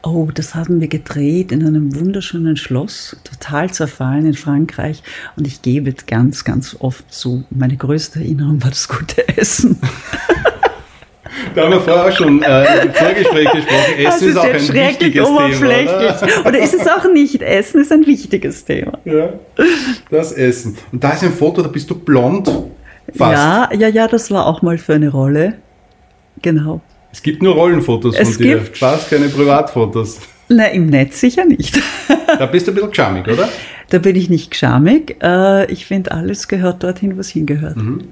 Oh, das haben wir gedreht in einem wunderschönen Schloss, total zerfallen in Frankreich. Und ich gebe ganz, ganz oft zu, meine größte Erinnerung war das gute Essen. Da haben wir vorher auch schon äh, im Vorgespräch gesprochen. Essen das ist, ist auch ein wichtiges oberflächlich. Thema. Oder? oder ist es auch nicht? Essen ist ein wichtiges Thema. Ja, das Essen. Und da ist ein Foto, da bist du blond. Fast. Ja, ja, ja, das war auch mal für eine Rolle. Genau. Es gibt nur Rollenfotos es von dir, fast keine Privatfotos. Na, im Netz sicher nicht. Da bist du ein bisschen geschamig, oder? Da bin ich nicht geschamig. Äh, ich finde, alles gehört dorthin, was hingehört. Mhm.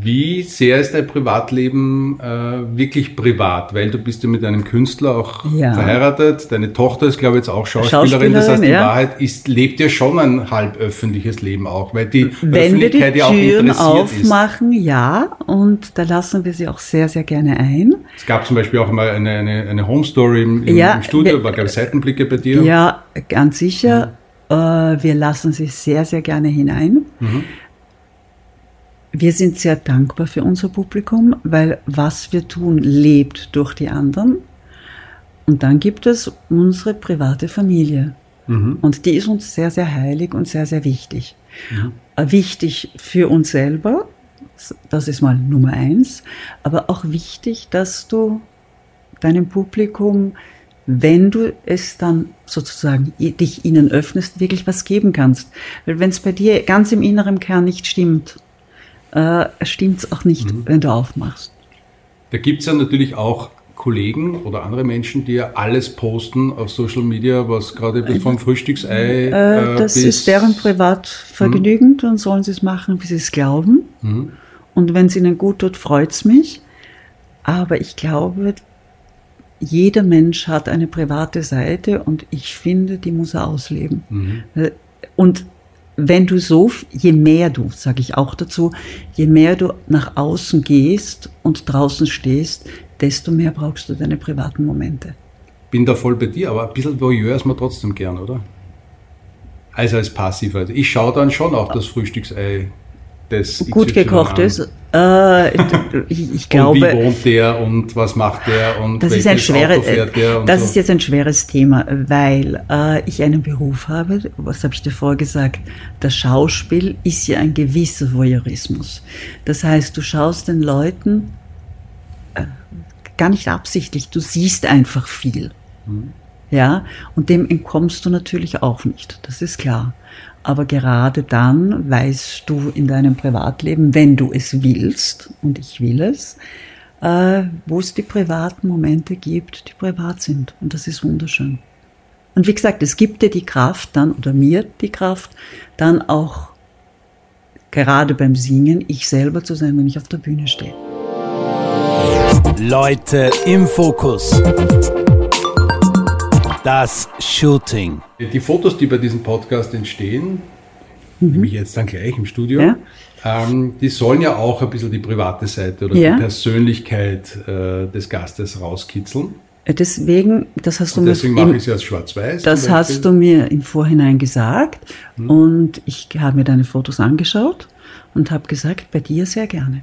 Wie sehr ist dein Privatleben äh, wirklich privat? Weil du bist ja mit einem Künstler auch Ja. verheiratet. Deine Tochter ist, glaube ich, jetzt auch Schauspielerin. das heißt, Schauspielerin, die ja. Wahrheit ist, lebt ja schon ein halb öffentliches Leben auch, weil die Wenn wir die Öffentlichkeit ja auch Türen interessiert ist. aufmachen, ja, und da lassen wir sie auch sehr, sehr gerne ein. Es gab zum Beispiel auch mal eine, eine, eine Home Story im, im, Ja, im Studio, wir- war, glaube ich, Seitenblicke bei dir. Ja, ganz sicher. Äh, wir lassen sie sehr, sehr gerne hinein. Wir sind sehr dankbar für unser Publikum, weil was wir tun, lebt durch die anderen. Und dann gibt es unsere private Familie. Und die ist uns sehr, sehr heilig und sehr, sehr wichtig. Äh, Wichtig für uns selber, das ist mal Nummer eins, aber auch wichtig, dass du deinem Publikum, wenn du es dann sozusagen dich ihnen öffnest, wirklich was geben kannst. Weil wenn es bei dir ganz im inneren Kern nicht stimmt, äh, stimmt es auch nicht, wenn du aufmachst. Da gibt es ja natürlich auch Kollegen oder andere Menschen, die ja alles posten auf Social Media, was gerade bis vom Frühstücksei Äh, das bis ist deren Privatvergnügen, dann sollen sie es machen, wie sie es glauben. Und wenn es ihnen gut tut, freut es mich. Aber ich glaube, jeder Mensch hat eine private Seite und ich finde, die muss er ausleben. Äh, Und wenn du so, je mehr du, sage ich auch dazu, je mehr du nach außen gehst und draußen stehst, desto mehr brauchst du deine privaten Momente. bin da voll bei dir, aber ein bisschen Voyeur ist man trotzdem gern, oder? Also als Passiver. Ich schaue dann schon auch das Frühstücksei des Gut XY gekocht an. ist. Äh, ich, ich glaube, und wie wohnt der und was macht der und Das ist ein schweres, das so. ist jetzt ein schweres Thema, weil äh, ich einen Beruf habe. Was habe ich dir vorher gesagt? Das Schauspiel ist ja ein gewisser Voyeurismus. Das heißt, du schaust den Leuten äh, gar nicht absichtlich. Du siehst einfach viel. Ja, und dem entkommst du natürlich auch nicht. Das ist klar. Aber gerade dann weißt du in deinem Privatleben, wenn du es willst, und ich will es, äh, wo es die privaten Momente gibt, die privat sind. Und das ist wunderschön. Und wie gesagt, es gibt dir die Kraft dann, oder mir die Kraft, dann auch gerade beim Singen, ich selber zu sein, wenn ich auf der Bühne stehe. Leute im Fokus. Das Shooting. Die Fotos, die bei diesem Podcast entstehen, nehme ich jetzt dann gleich im Studio, Mhm. Ja. ähm, die sollen ja auch ein bisschen die private Seite oder Ja. die Persönlichkeit äh, des Gastes rauskitzeln. Äh, Deswegen, das hast du Und mir deswegen im- mache ich es als schwarz-weiß. Das hast du mir im Vorhinein gesagt und ich habe mir deine Fotos angeschaut und habe gesagt, bei dir sehr gerne.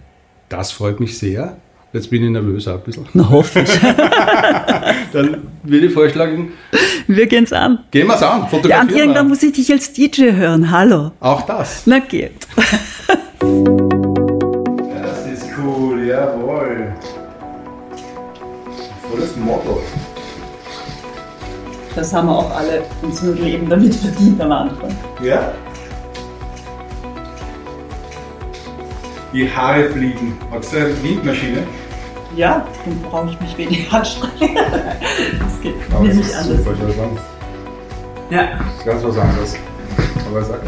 Das freut mich sehr. Jetzt bin ich nervös auch ein bisschen. Na hoffe ich. Dann würde ich vorschlagen, Wir gehen's an. gehen wir es an, Ja, und fotografieren irgendwann wir. muss ich dich als DJ hören. Hallo. Auch das. Na geht. Das ist cool, jawohl. Volles Motto. Das haben wir auch alle unser Leben damit verdient am Anfang. Ja? Die Haare fliegen. Magst du eine Windmaschine? Ja, dann brauche ich mich wenig anstrengen. Das geht Aber das nicht ist anders. super, mal. Ja. Das ist ganz was anderes. Aber sag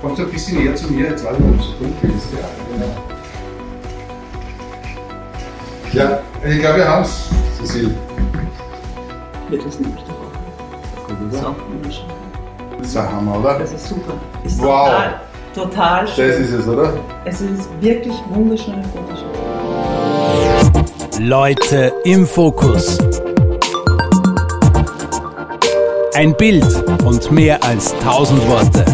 Kommst du ein bisschen näher zu mir, jetzt weiß ich, ob es so dunkel ist. Ja, ja ich glaube, wir haben es, Cecil. Ja, das nehme ich doch auch. Das ist auch wunderschön. Das ist ein Hammer, oder? Das ist super. Ist Wow. total, total schön. Das ist es, oder? Es ist wirklich wunderschöne Fotos. Leute im Fokus. Ein Bild und mehr als tausend Worte.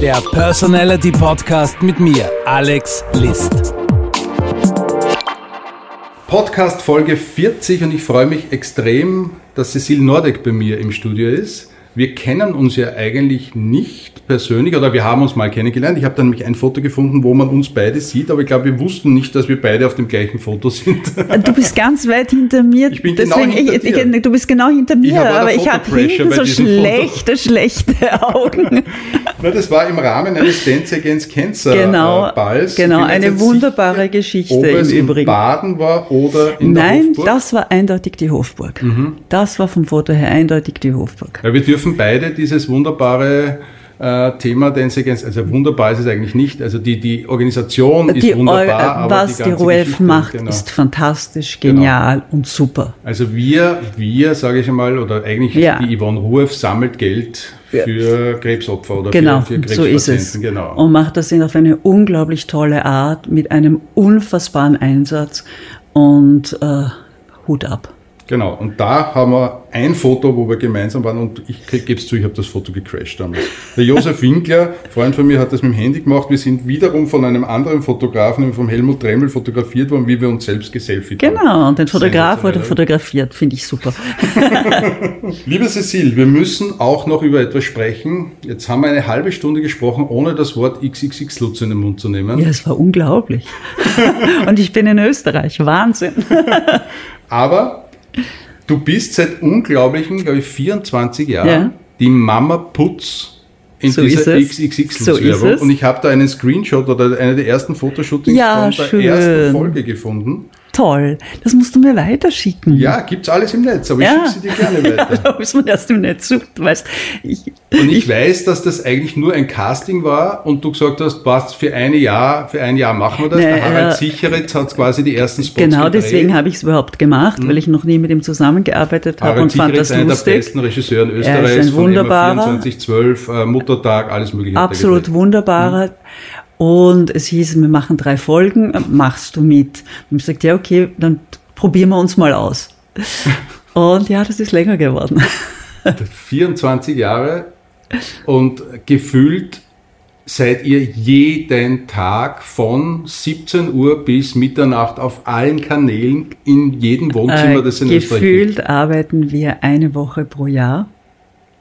Der Personality Podcast mit mir, Alex List. Podcast Folge 40 und ich freue mich extrem, dass Cecil Nordek bei mir im Studio ist. Wir kennen uns ja eigentlich nicht persönlich oder wir haben uns mal kennengelernt. Ich habe dann nämlich ein Foto gefunden, wo man uns beide sieht, aber ich glaube, wir wussten nicht, dass wir beide auf dem gleichen Foto sind. Du bist ganz weit hinter mir. Ich bin genau hinter ich, dir. Du bist genau hinter mir, Ich aber ich habe hinten so schlechte, schlechte Augen. Na, das war im Rahmen eines Dance Against Cancer Genau, äh, Balls. genau, eine wunderbare sicher, Geschichte ob im es in Übrigen. Baden war oder in Nein, der Hofburg. das war eindeutig die Hofburg. Das war vom Foto her eindeutig die Hofburg. Ja, wir dürfen beide dieses wunderbare äh, Thema Dance Against, also wunderbar ist es eigentlich nicht, also die, die Organisation ist Die, wunderbar, Eu- aber was die die, Geschichte, macht, genau. ist fantastisch, genial und super. Also wir, wir, sage ich einmal, oder eigentlich Ja. die Yvonne Rueff sammelt Geld für Krebsopfer oder Genau, für, für so ist es. Krebspatienten. Genau. Und macht das auf eine unglaublich tolle Art, mit einem unfassbaren Einsatz und äh, Hut ab. Genau, und da haben wir ein Foto, wo wir gemeinsam waren und ich gebe es zu, ich habe das Foto gecrashed damals. Der Josef Winkler, Freund von mir, hat das mit dem Handy gemacht. Wir sind wiederum von einem anderen Fotografen, nämlich vom Helmut Dremmel, fotografiert worden, wie wir uns selbst geselfied haben. Genau, und den Fotograf wurde fotografiert, finde ich super. Liebe Cecile, wir müssen auch noch über etwas sprechen. Jetzt haben wir eine halbe Stunde gesprochen, ohne das Wort XXX-Lutz in den Mund zu nehmen. Ja, es war unglaublich. und ich bin in Österreich, Wahnsinn. Aber du bist seit unglaublichen, glaube ich, 24 Jahren Ja. die Mama Putz in So dieser ist es. xxx So. Und ich habe da einen Screenshot oder eine der ersten Fotoshootings Ja, von der schön. ersten Folge gefunden. Toll, das musst du mir weiterschicken. Ja, gibt's alles im Netz, aber ich Ja. schicke sie dir gerne weiter. da muss man erst im Netz suchen, weißt. Ich, Und ich weiß, dass das eigentlich nur ein Casting war und du gesagt hast, was für eine Jahr, für ein Jahr machen wir das. Nee, der Harald äh, Sicheritz hat quasi die ersten Spots genau gedreht. deswegen habe ich es überhaupt gemacht, weil ich noch nie mit ihm zusammengearbeitet habe und fand Sicheritz, das einer der lustig. besten Regisseure in Er ist ein wunderbarer- 24, 12, äh, Muttertag, alles mögliche. Absolut wunderbarer. Und es hieß, wir machen drei Folgen, äh, machst du mit? Und ich sagte, ja, okay, dann probieren wir uns mal aus. Und ja, das ist länger geworden. 24 Jahre und gefühlt seid ihr jeden Tag von 17 Uhr bis Mitternacht auf allen Kanälen in jedem Wohnzimmer, das in Österreich. Äh, Gefühlt arbeiten wir eine Woche pro Jahr.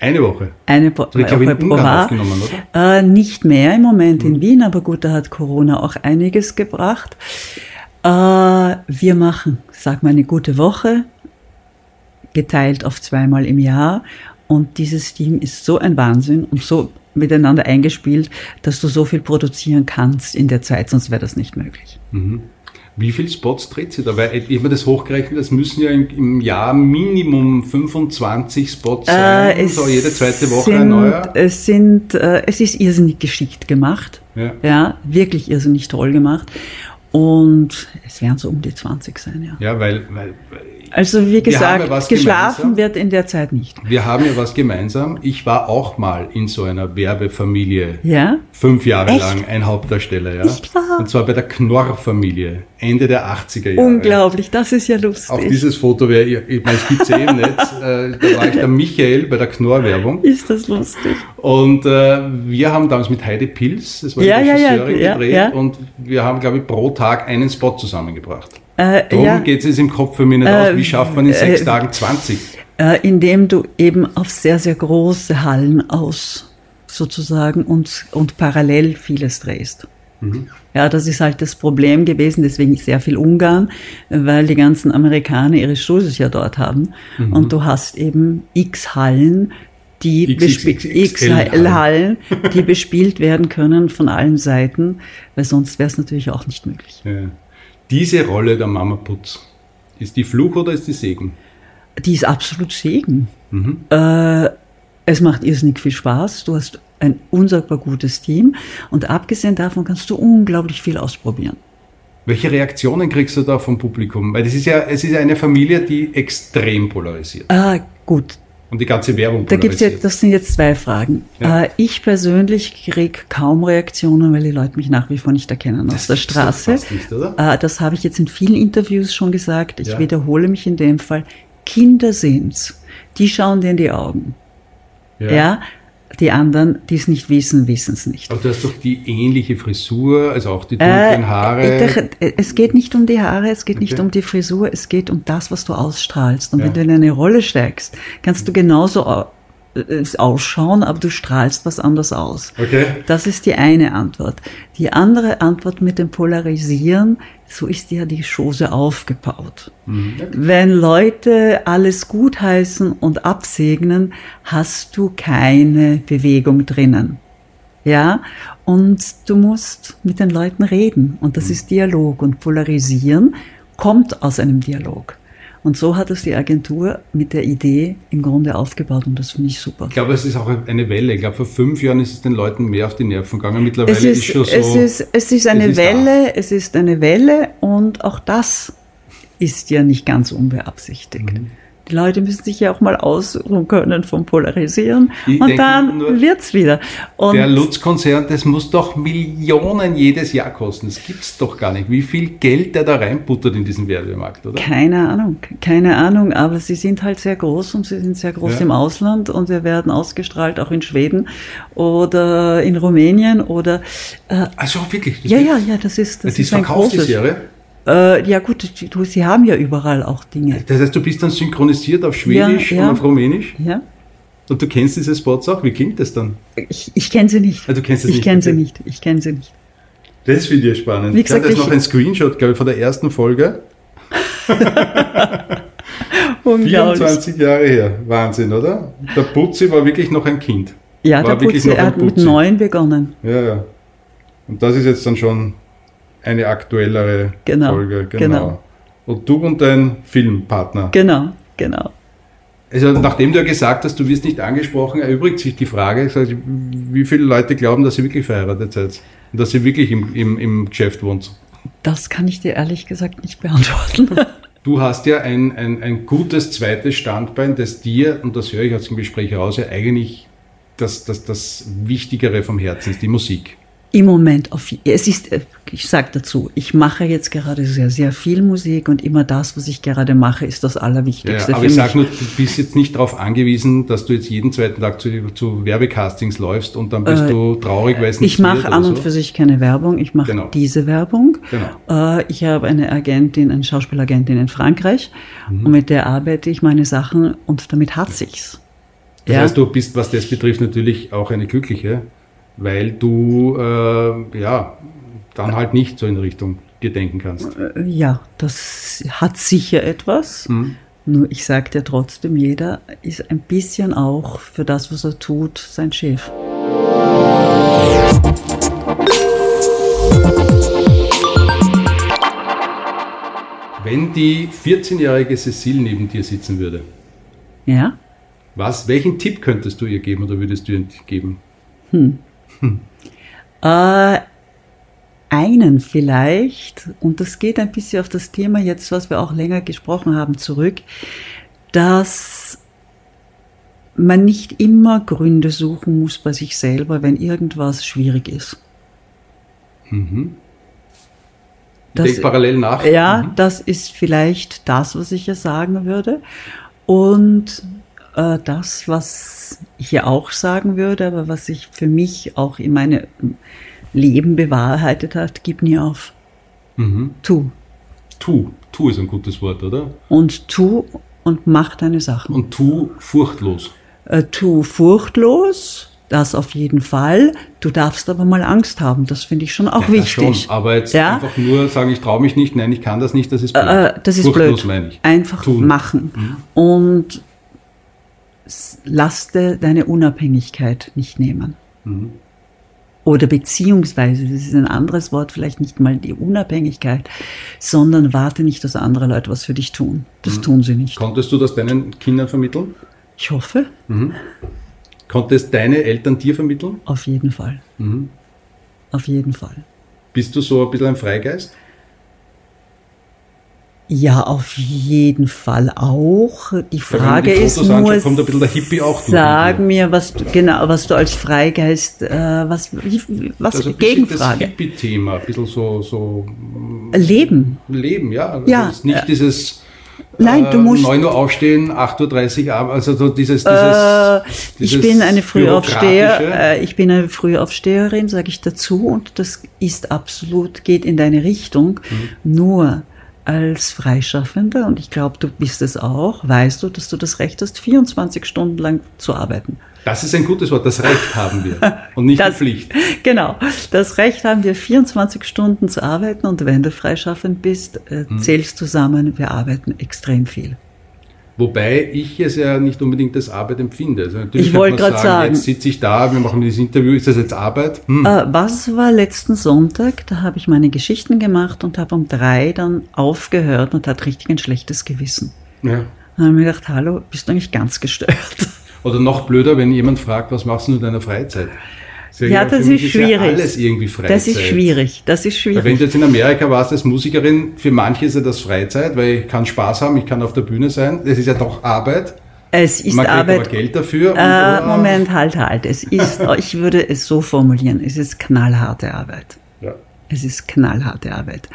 Eine Woche. Eine Bo glaube ich, Woche in pro Jahr. aufgenommen, oder? Äh, nicht mehr im Moment in Wien, aber gut, da hat Corona auch einiges gebracht. Äh, wir machen, sag mal, eine gute Woche, geteilt auf zweimal im Jahr. Und dieses Team ist so ein Wahnsinn und so miteinander eingespielt, dass du so viel produzieren kannst in der Zeit, sonst wäre das nicht möglich. Wie viele Spots dreht sie da? Weil ich habe mir das hochgerechnet, das müssen ja im, im Jahr Minimum 25 Spots sein, Äh, so jede zweite Woche sind, ein neuer. Es sind, äh, es ist irrsinnig geschickt gemacht. Ja. ja, wirklich irrsinnig toll gemacht. Und es werden so um die 20 sein, ja. Ja, weil, weil Also wie Wir gesagt, ja was geschlafen gemeinsam. wird in der Zeit nicht. wir haben ja was gemeinsam. Ich war auch mal in so einer Werbefamilie. Ja? Fünf Jahre Echt? lang ein Hauptdarsteller, ja. Nicht wahr? Und zwar bei der Knorr-Familie, Ende der 80er Jahre. Unglaublich, das ist ja lustig. Auch dieses Foto wäre, ich meine, es gibt's eh im Netz, äh, da war ich der Michael bei der Knorr-Werbung. ist das lustig. Und äh, wir haben damals mit Heide Pils, das war Ja, die ja, ja, Regisseurin, ja, gedreht ja. und wir haben, glaube ich, pro Tag einen Spot zusammengebracht. Äh, Darum ja, geht es im Kopf für mich nicht Äh, aus. Wie schafft man in sechs äh, Tagen 20? äh, indem du eben auf sehr, sehr große Hallen aus sozusagen und, und parallel vieles drehst. Ja, das ist halt das Problem gewesen, deswegen sehr viel Ungarn, weil die ganzen Amerikaner ihre Studios ja dort haben. Und du hast eben x Hallen, die XXXL bespielt, Hallen, die bespielt werden können von allen Seiten, weil sonst wäre es natürlich auch nicht möglich. Ja. Diese Rolle der Mama Putz, ist die Fluch oder ist die Segen? Die ist absolut Segen. Äh, es macht irrsinnig viel Spaß. Du hast ein unsagbar gutes Team. Und abgesehen davon kannst du unglaublich viel ausprobieren. Welche Reaktionen kriegst du da vom Publikum? Weil das ist ja, es ist ja eine Familie, die extrem polarisiert. Äh, gut, Und die ganze Werbung da gibt's jetzt, das sind jetzt zwei Fragen. Ja. Äh, ich persönlich krieg kaum Reaktionen, weil die Leute mich nach wie vor nicht erkennen aus der Straße. fast nicht, oder? Äh, das habe ich jetzt in vielen Interviews schon gesagt. Ich Ja. wiederhole mich in dem Fall. Kinder sehen's. Die schauen dir in die Augen. Ja. Die anderen, die es nicht wissen, wissen es nicht. Aber du hast doch die ähnliche Frisur, also auch die Äh, dunklen Haare. ich- Es geht nicht um die Haare, es geht nicht Okay. um die Frisur, es geht um das, was du ausstrahlst. Und Ja. wenn du in eine Rolle steigst, kannst du genauso äh, ausschauen, aber du strahlst was anders aus. Okay. Das ist die eine Antwort. Die andere Antwort mit dem Polarisieren, so ist ja die Chose aufgebaut. Wenn Leute alles gutheißen und absegnen, hast du keine Bewegung drinnen. Ja, und du musst mit den Leuten reden und das ist Dialog und polarisieren kommt aus einem Dialog. Und so hat es die Agentur mit der Idee im Grunde aufgebaut und das finde ich super. Ich glaube, es ist auch eine Welle. Ich glaube, vor fünf Jahren ist es den Leuten mehr auf die Nerven gegangen. Mittlerweile Es ist, ist schon so. es ist, es ist eine es ist da. Welle, es ist eine Welle und auch das ist ja nicht ganz unbeabsichtigt. Mhm. Die Leute müssen sich ja auch mal ausruhen können vom Polarisieren Ich und dann nur, wird's wieder. Und der Lutz-Konzern, das muss doch Millionen jedes Jahr kosten. Das gibt's doch gar nicht. Wie viel Geld der da reinbuttert in diesen Werbemarkt, oder? keine Ahnung, keine Ahnung, aber sie sind halt sehr groß und sie sind sehr groß Ja. im Ausland und wir werden ausgestrahlt auch in Schweden oder in Rumänien oder äh, Also wirklich. das ja, ja, ja, das ist das die ist ist ein großes. Serie. Äh, ja gut, du, sie haben ja überall auch Dinge. Das heißt, du bist dann synchronisiert auf Schwedisch Ja, ja. und auf Rumänisch Ja? und du kennst diese Spots auch. Wie klingt das dann? Ich, ich kenne sie nicht. Ah, du kennst es ich nicht, kenne sie nicht. Ich kenne sie nicht. Das finde ich spannend. Wie ich habe jetzt noch ein Screenshot, glaube ich, von der ersten Folge. Unglaublich. 24 Jahre her. Wahnsinn, oder? Der Putzi war wirklich noch ein Kind. Ja, war der Putzi, er hat mit Putzi. neun begonnen. Ja, ja. Und das ist jetzt dann schon eine aktuellere Genau, Folge. genau. Und du und dein Filmpartner. Genau, genau. Also nachdem du ja gesagt hast, du wirst nicht angesprochen, erübrigt sich die Frage, wie viele Leute glauben, dass ihr wirklich verheiratet seid? Und dass ihr wirklich im, im, im Geschäft wohnt? Das kann ich dir ehrlich gesagt nicht beantworten. Du hast ja ein, ein, ein gutes zweites Standbein, das dir, und das höre ich aus dem Gespräch heraus, ja eigentlich das, das, das Wichtigere vom Herzen ist, die Musik. Im Moment, auf, es ist, äh, ich sage dazu, ich mache jetzt gerade sehr, sehr viel Musik und immer das, was ich gerade mache, ist das Ja, Allerwichtigste aber für ich sage nur, du bist jetzt nicht darauf angewiesen, dass du jetzt jeden zweiten Tag zu, zu Werbecastings läufst und dann bist du traurig, weil es nicht Äh, ich mache an und so. für sich keine Werbung, ich mache Genau. diese Werbung. Genau. Äh, ich habe eine Agentin, eine Schauspielagentin in Frankreich Mhm. und mit der arbeite ich meine Sachen und damit hat sich's. Das ja, heißt, du bist, was das betrifft, natürlich auch eine glückliche, weil du äh, ja dann halt nicht so in Richtung dir denken kannst. Äh, ja, das hat sicher etwas. Mhm. Nur ich sage dir trotzdem, jeder ist ein bisschen auch für das, was er tut, sein Chef. Wenn die 14-jährige Cecile neben dir sitzen würde, Ja? was, welchen Tipp könntest du ihr geben oder würdest du ihr geben? Äh, einen vielleicht, und das geht ein bisschen auf das Thema jetzt, was wir auch länger gesprochen haben, zurück, dass man nicht immer Gründe suchen muss bei sich selber, wenn irgendwas schwierig ist. Ich denke parallel nach. Ja, das ist vielleicht das, was ich ja sagen würde. Und äh, das, was ich ja auch sagen würde, aber was sich für mich auch in meinem Leben bewahrheitet hat, gib nie auf. Mhm. Tu. Tu. Tu ist ein gutes Wort, oder? Und tu und mach deine Sachen. Und tu furchtlos. Äh, tu furchtlos, das auf jeden Fall. Du darfst aber mal Angst haben. Das finde ich schon auch Ja, wichtig. Schon, aber jetzt Ja? einfach nur sagen, ich traue mich nicht, nein, ich kann das nicht, das ist blöd. Äh, das ist Furchtlos blöd. meine ich. Einfach Tun. Mhm. machen. Und s- lass dir deine Unabhängigkeit nicht nehmen. Mhm. Oder beziehungsweise, das ist ein anderes Wort, vielleicht nicht mal die Unabhängigkeit, sondern warte nicht, dass andere Leute was für dich tun. Mhm. Das tun sie nicht. Konntest du das deinen Kindern vermitteln? Ich hoffe, Konntest deine Eltern dir vermitteln? auf jeden Fall. Mhm. Auf jeden Fall. Bist du so ein bisschen ein Freigeist? Ja, auf jeden Fall auch. Die Frage die ist nur, sag mir, was du, genau, was du als Freigeist, äh, was, was, Also ein bisschen das Gegenfrage. Hippie-Thema, ein bisschen so, so Leben. Leben, ja. Also Ja, ist nicht äh, dieses Nein, du musst, 9 Uhr aufstehen, 8.30 Uhr abends, also so dieses, dieses, äh, ich dieses bin eine Frühaufsteher, äh, ich bin eine Frühaufsteherin, sage ich dazu, und das ist absolut, geht in deine Richtung. Mhm. Nur, als Freischaffender, und ich glaube, du bist es auch, weißt du, dass du das Recht hast, 24 Stunden lang zu arbeiten. Das ist ein gutes Wort. Das Recht haben wir und nicht das, die Pflicht. Genau. Das Recht haben wir, 24 Stunden zu arbeiten und wenn du freischaffend bist, äh, hm. zählst zusammen, wir arbeiten extrem viel. Wobei ich es ja nicht unbedingt als Arbeit empfinde. Also natürlich ich wollte gerade sagen, jetzt sitze ich da, wir machen dieses Interview, ist das jetzt Arbeit? Hm. Äh, was war letzten Sonntag? Da habe ich meine Geschichten gemacht und habe um drei dann aufgehört und hatte richtig ein schlechtes Gewissen. Ja. Dann habe ich mir gedacht, hallo, bist du eigentlich ganz gestört? Oder noch blöder, wenn jemand fragt, was machst du in deiner Freizeit? Ja, das ist schwierig. Ja alles irgendwie Freizeit. Das ist schwierig. Das ist schwierig. Wenn du jetzt in Amerika warst als Musikerin, für manche ist ja das Freizeit, weil ich kann Spaß haben, ich kann auf der Bühne sein. Das ist ja doch Arbeit. Es ist Man Arbeit. aber Geld dafür. Äh, und, Moment, halt, halt. Es ist, ich würde es so formulieren, es ist knallharte Arbeit. Ja. Es ist knallharte Arbeit.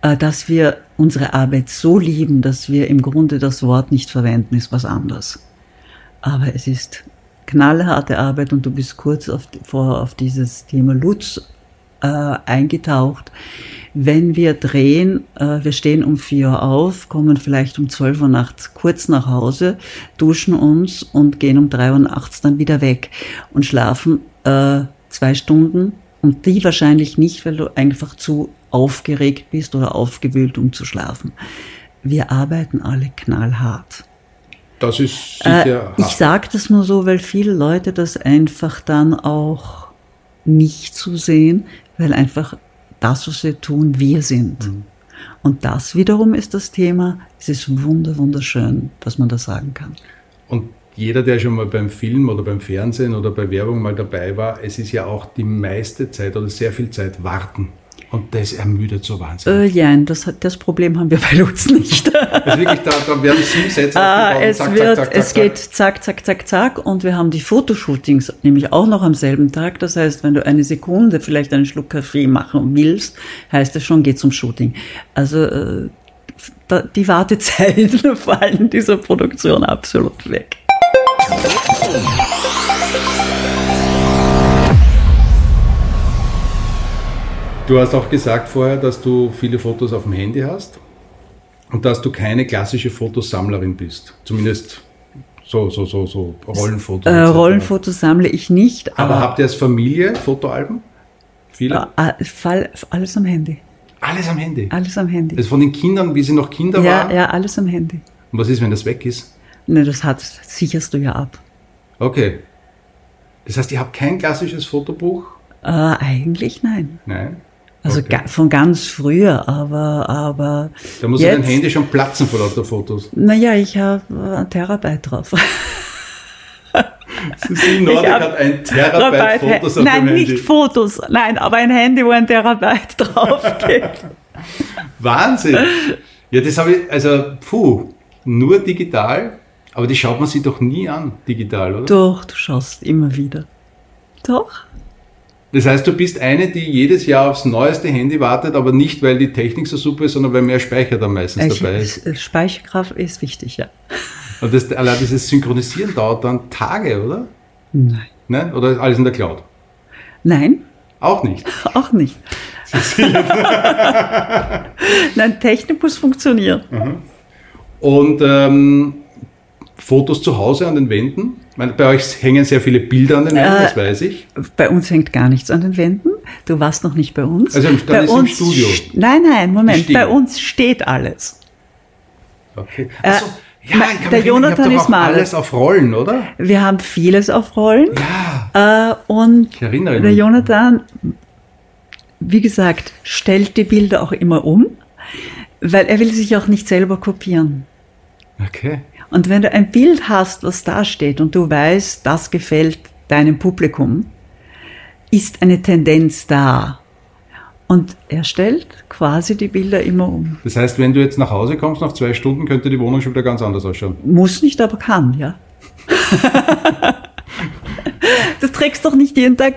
Äh, dass wir unsere Arbeit so lieben, dass wir im Grunde das Wort nicht verwenden, ist was anderes. Aber es ist knallharte Arbeit und du bist kurz auf, vor, auf dieses Thema Lutz äh, eingetaucht. Wenn wir drehen, äh, wir stehen um vier Uhr auf, kommen vielleicht um zwölf Uhr nachts kurz nach Hause, duschen uns und gehen um drei Uhr nachts dann wieder weg und schlafen äh, zwei Stunden und die wahrscheinlich nicht, weil du einfach zu aufgeregt bist oder aufgewühlt, um zu schlafen. Wir arbeiten alle knallhart. Das ist sicher. Äh, ich sage das nur so, weil viele Leute das einfach dann auch nicht so sehen, weil einfach das, was wir tun, wir sind. Mhm. Und das wiederum ist das Thema. Es ist wunder, wunderschön, dass man das sagen kann. Und jeder, der schon mal beim Film oder beim Fernsehen oder bei Werbung mal dabei war, es ist ja auch die meiste Zeit oder sehr viel Zeit warten. Und das ermüdet so wahnsinnig. Äh, ja, das, das Problem haben wir bei Lutz nicht. also wirklich, da, da werden sieben Sätze ah, es zack, wird, zack, zack, Es geht zack, zack, zack, zack. Und wir haben die Fotoshootings nämlich auch noch am selben Tag. Das heißt, wenn du eine Sekunde vielleicht einen Schluck Kaffee machen willst, heißt es schon, geht zum Shooting. Also äh, die Wartezeiten fallen dieser Produktion absolut weg. Du hast auch gesagt vorher, dass du viele Fotos auf dem Handy hast und dass du keine klassische Fotosammlerin bist. Zumindest so, so, so, so Rollenfotos. Äh, Rollenfotos sammle ich nicht. Aber, aber habt ihr als Familie Fotoalben? Viele? Äh, Fall, alles am Handy. Alles am Handy? Alles am Handy. Also von den Kindern, wie sie noch Kinder ja, waren? Ja, alles am Handy. Und was ist, wenn das weg ist? Ne, das hat, sicherst du ja ab. Okay. Das heißt, ihr habt kein klassisches Fotobuch? Äh, eigentlich nein. Nein? Also okay. von ganz früher, aber, aber. Da muss jetzt, dein Handy schon platzen vor lauter Fotos. Naja, ich habe ein Terabyte drauf. Susi Nordic hat ein Terabyte Fotos auf Nein, dem Handy. nicht Fotos, nein, aber ein Handy, wo ein Terabyte drauf geht. Wahnsinn! Ja, das habe ich, also, puh, nur digital, aber die schaut man sich doch nie an, digital, oder? Doch, du schaust immer wieder. Doch. Das heißt, du bist eine, die jedes Jahr aufs neueste Handy wartet, aber nicht, weil die Technik so super ist, sondern weil mehr Speicher da meistens ich, dabei ist. Speicherkraft ist wichtig, ja. Und das, allein dieses Synchronisieren dauert dann Tage, oder? Nein. Nein? Oder ist alles in der Cloud? Nein. Auch nicht? Auch nicht. Nein, Technik muss funktionieren. Mhm. Und ähm, Fotos zu Hause an den Wänden? Meine, bei euch hängen sehr viele Bilder an den Wänden, äh, das weiß ich. Bei uns hängt gar nichts an den Wänden. Du warst noch nicht bei uns. Also dann bei ist uns im Studio. Nein, nein, Moment. Bei uns steht alles. Okay. Also, ja, ich kann der Jonathan ist mal alles auf Rollen, oder? Wir haben vieles auf Rollen. Ja. Äh, und ich erinnere mich. der Jonathan, wie gesagt, stellt die Bilder auch immer um, weil er will sich auch nicht selber kopieren. Okay. Und wenn du ein Bild hast, was da steht und du weißt, das gefällt deinem Publikum, ist eine Tendenz da. Und er stellt quasi die Bilder immer um. Das heißt, wenn du jetzt nach Hause kommst, nach zwei Stunden, könnte die Wohnung schon wieder ganz anders ausschauen. Muss nicht, aber kann, ja. du trägst doch nicht jeden Tag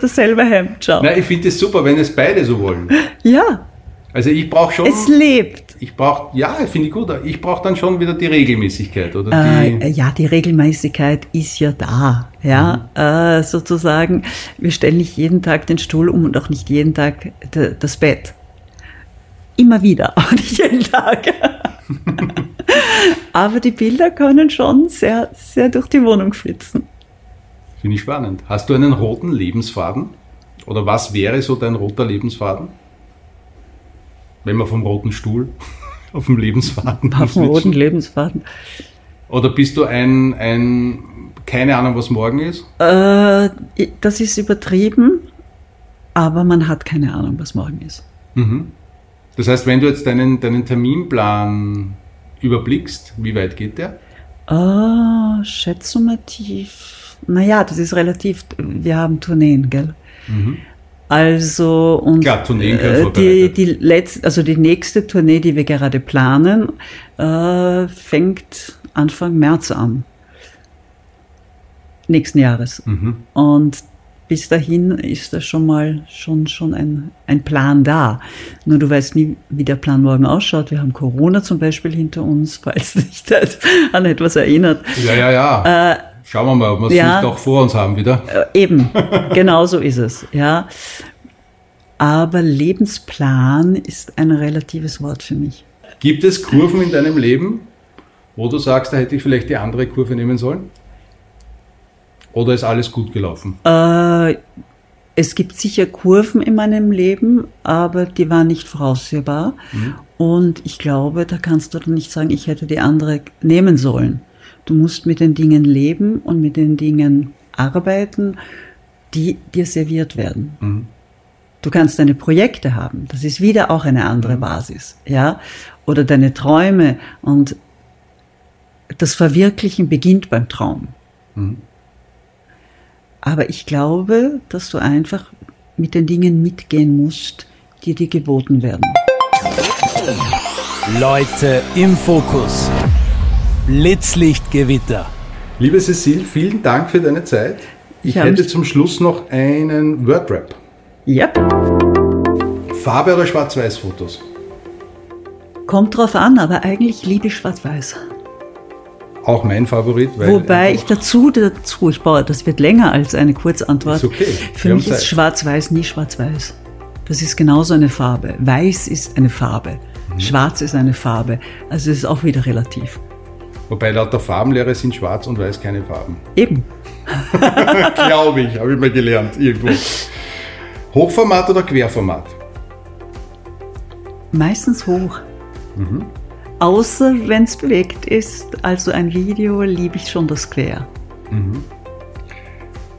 dasselbe Hemd, schau. Nein, ich finde es super, wenn es beide so wollen. Ja. Also ich brauche schon. Es lebt. Ich brauche, ja, finde ich gut. Ich brauche dann schon wieder die Regelmäßigkeit, oder? Die äh, ja, die Regelmäßigkeit ist ja da, ja, mhm. äh, sozusagen. Wir stellen nicht jeden Tag den Stuhl um und auch nicht jeden Tag das Bett. immer wieder, aber nicht jeden Tag. aber die Bilder können schon sehr, sehr durch die Wohnung flitzen. Finde ich spannend. Hast du einen roten Lebensfaden? Oder was wäre so dein roter Lebensfaden? Wenn man vom roten Stuhl auf dem Lebensfaden Auf dem roten Lebensfaden. Oder bist du ein, ein keine Ahnung, was morgen ist? Äh, das ist übertrieben, aber man hat keine Ahnung, was morgen ist. Mhm. Das heißt, wenn du jetzt deinen, deinen Terminplan überblickst, wie weit geht der? Äh, schätzumativ. Naja, das ist relativ. Wir haben Tourneen, gell? Mhm. Also und Klar, äh, die, die letzte, also die nächste Tournee, die wir gerade planen, äh, fängt Anfang März an. Nächsten Jahres. Mhm. Und bis dahin ist da schon mal schon, schon ein, ein Plan da. Nur du weißt nie, wie der Plan morgen ausschaut. Wir haben Corona zum Beispiel hinter uns, falls dich das an etwas erinnert. Ja, ja, ja. Äh, Schauen wir mal, ob wir es ja. nicht auch vor uns haben wieder. Äh, Eben, genau so ist es, ja. Aber Lebensplan ist ein relatives Wort für mich. Gibt es Kurven in deinem Leben, wo du sagst, da hätte ich vielleicht die andere Kurve nehmen sollen? Oder ist alles gut gelaufen? Äh, es gibt sicher Kurven in meinem Leben, aber die waren nicht voraussehbar. Und ich glaube, da kannst du dann nicht sagen, ich hätte die andere nehmen sollen. Du musst mit den Dingen leben und mit den Dingen arbeiten, die dir serviert werden. Du kannst deine Projekte haben, das ist wieder auch eine andere Basis, ja, oder deine Träume und das Verwirklichen beginnt beim Traum. Aber ich glaube, dass du einfach mit den Dingen mitgehen musst, die dir geboten werden. Leute im Fokus. Blitzlichtgewitter. Liebe Cecile, vielen Dank für deine Zeit. Ich Ja, hätte zum Schluss noch einen Wordrap. Ja, Farbe oder Schwarz-Weiß-Fotos? kommt drauf an, aber eigentlich liebe ich Schwarz-Weiß. Auch mein Favorit. Weil Wobei ich dazu, dazu, ich brauche, das wird länger als eine Kurzantwort. Ist okay. Für Wir mich ist. Schwarz-Weiß nie Schwarz-Weiß. Das ist genauso eine Farbe. Weiß ist eine Farbe. Mhm. Schwarz ist eine Farbe. Also es ist auch wieder relativ. Wobei laut der Farbenlehre sind Schwarz und Weiß keine Farben. Eben. Glaube ich, habe ich mal gelernt irgendwo. Hochformat oder Querformat? Meistens hoch. Außer wenn es bewegt ist. Also ein Video liebe ich schon das Quer.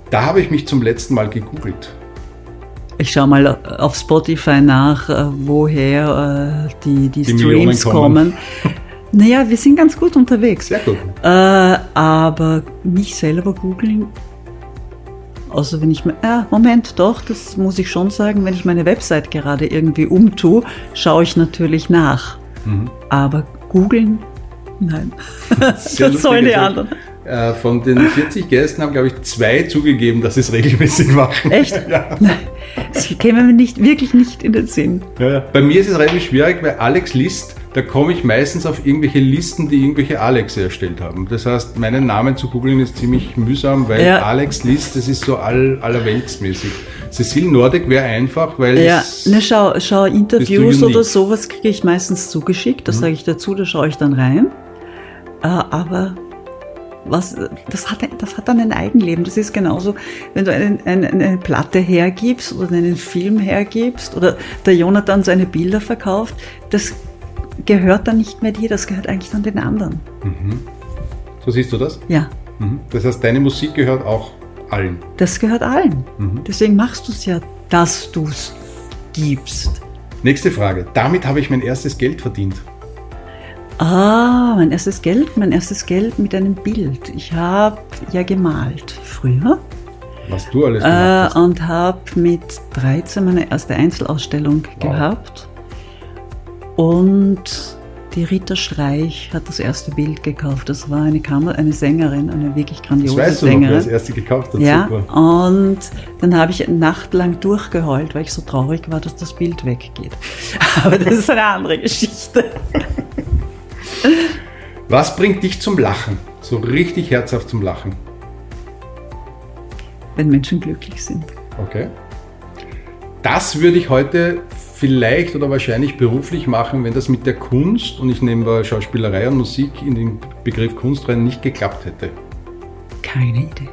Da habe ich mich zum letzten Mal gegoogelt. Ich schaue mal auf Spotify nach, äh, woher äh, die, die, Die Streams kommen. kommen. Naja, wir sind ganz gut unterwegs. Sehr gut. Äh, aber mich selber googeln, außer wenn ich mir, ah, Moment, doch, das muss ich schon sagen, wenn ich meine Website gerade irgendwie umtue, schaue ich natürlich nach. Mhm. Aber googeln, nein. Das sollen die anderen. Äh, Von den 40 Gästen haben, glaube ich, zwei zugegeben, dass sie es regelmäßig machen. Echt? Ja. Nein, das käme mir nicht, wirklich nicht in den Sinn. Ja, ja. Bei mir ist es relativ schwierig, weil Alex List, da komme ich meistens auf irgendwelche Listen, die irgendwelche Alex erstellt haben. Das heißt, meinen Namen zu googeln ist ziemlich mühsam, weil Ja. Alex List, das ist so all, allerweltsmäßig. Cecile Nordic wäre einfach, weil Ja, es- ne, schau, schau Interviews oder sowas kriege ich meistens zugeschickt, das sage ich dazu, da schaue ich dann rein. Äh, aber was, das, hat, das hat dann ein Eigenleben. Das ist genauso, wenn du einen, eine, eine Platte hergibst oder einen Film hergibst oder der Jonathan seine Bilder verkauft, das gehört dann nicht mehr dir, das gehört eigentlich dann den anderen. so siehst du das? Ja, Mhm. Das heißt, deine Musik gehört auch allen. das gehört allen. Deswegen machst du es ja, dass du es gibst. Nächste Frage. Damit habe ich mein erstes Geld verdient. Ah, mein erstes Geld, mein erstes Geld mit einem Bild. Ich habe ja gemalt früher Was du alles äh, gemacht hast. und habe mit 13 meine erste Einzelausstellung gehabt. Und die Rita Streich hat das erste Bild gekauft. Das war eine Kammer, eine Sängerin, eine wirklich Das grandiose weißt du noch, wer das Sängerin. erste gekauft hat. Ja, Super. und dann habe ich eine Nacht lang durchgeheult, weil ich so traurig war, dass das Bild weggeht. Aber das ist eine andere Geschichte. Was bringt dich zum Lachen? So richtig herzhaft zum Lachen. Wenn Menschen glücklich sind. Okay. Das würde ich heute vielleicht oder wahrscheinlich beruflich machen, wenn das mit der Kunst, und ich nehme Schauspielerei und Musik in den Begriff Kunst rein, nicht geklappt hätte? Keine Idee.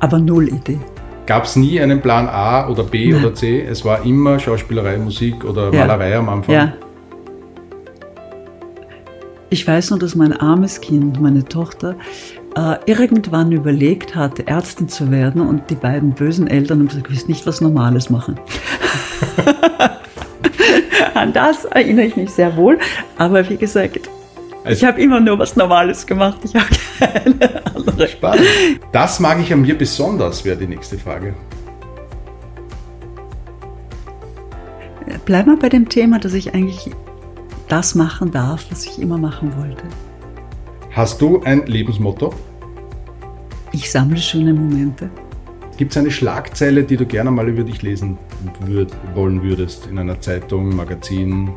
Aber null Idee. Gab es nie einen Plan A oder B Nein. oder C? Es war immer Schauspielerei, Musik oder ja. Malerei am Anfang? Ja. Ich weiß nur, dass mein armes Kind, meine Tochter, äh, irgendwann überlegt hat, Ärztin zu werden und die beiden bösen Eltern haben gesagt, du willst nicht was Normales machen. An das erinnere ich mich sehr wohl. Aber wie gesagt, also, ich habe immer nur was Normales gemacht. Ich habe keine andere. Spannend. Das mag ich an mir besonders, wäre die nächste Frage. Bleib mal bei dem Thema, dass ich eigentlich das machen darf, was ich immer machen wollte. Hast du ein Lebensmotto? Ich sammle schöne Momente. Gibt es eine Schlagzeile, die du gerne mal über dich lesen würd, wollen würdest? In einer Zeitung, Magazin?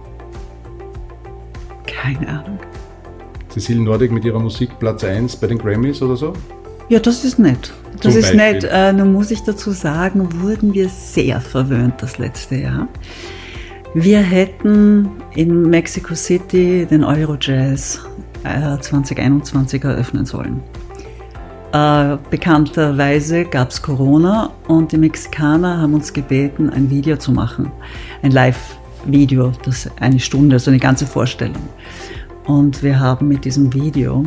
Keine Ahnung. Cecile Nordic mit ihrer Musik Platz 1 bei den Grammys oder so? Ja, das ist nett. Das Zum ist Beispiel. nett. Äh, nun muss ich dazu sagen, wurden wir sehr verwöhnt das letzte Jahr. Wir hätten in Mexico City den Eurojazz äh, 2021 eröffnen sollen. Äh, bekannterweise gab es Corona und die Mexikaner haben uns gebeten, ein Video zu machen. Ein Live-Video, das eine Stunde, also eine ganze Vorstellung. Und wir haben mit diesem Video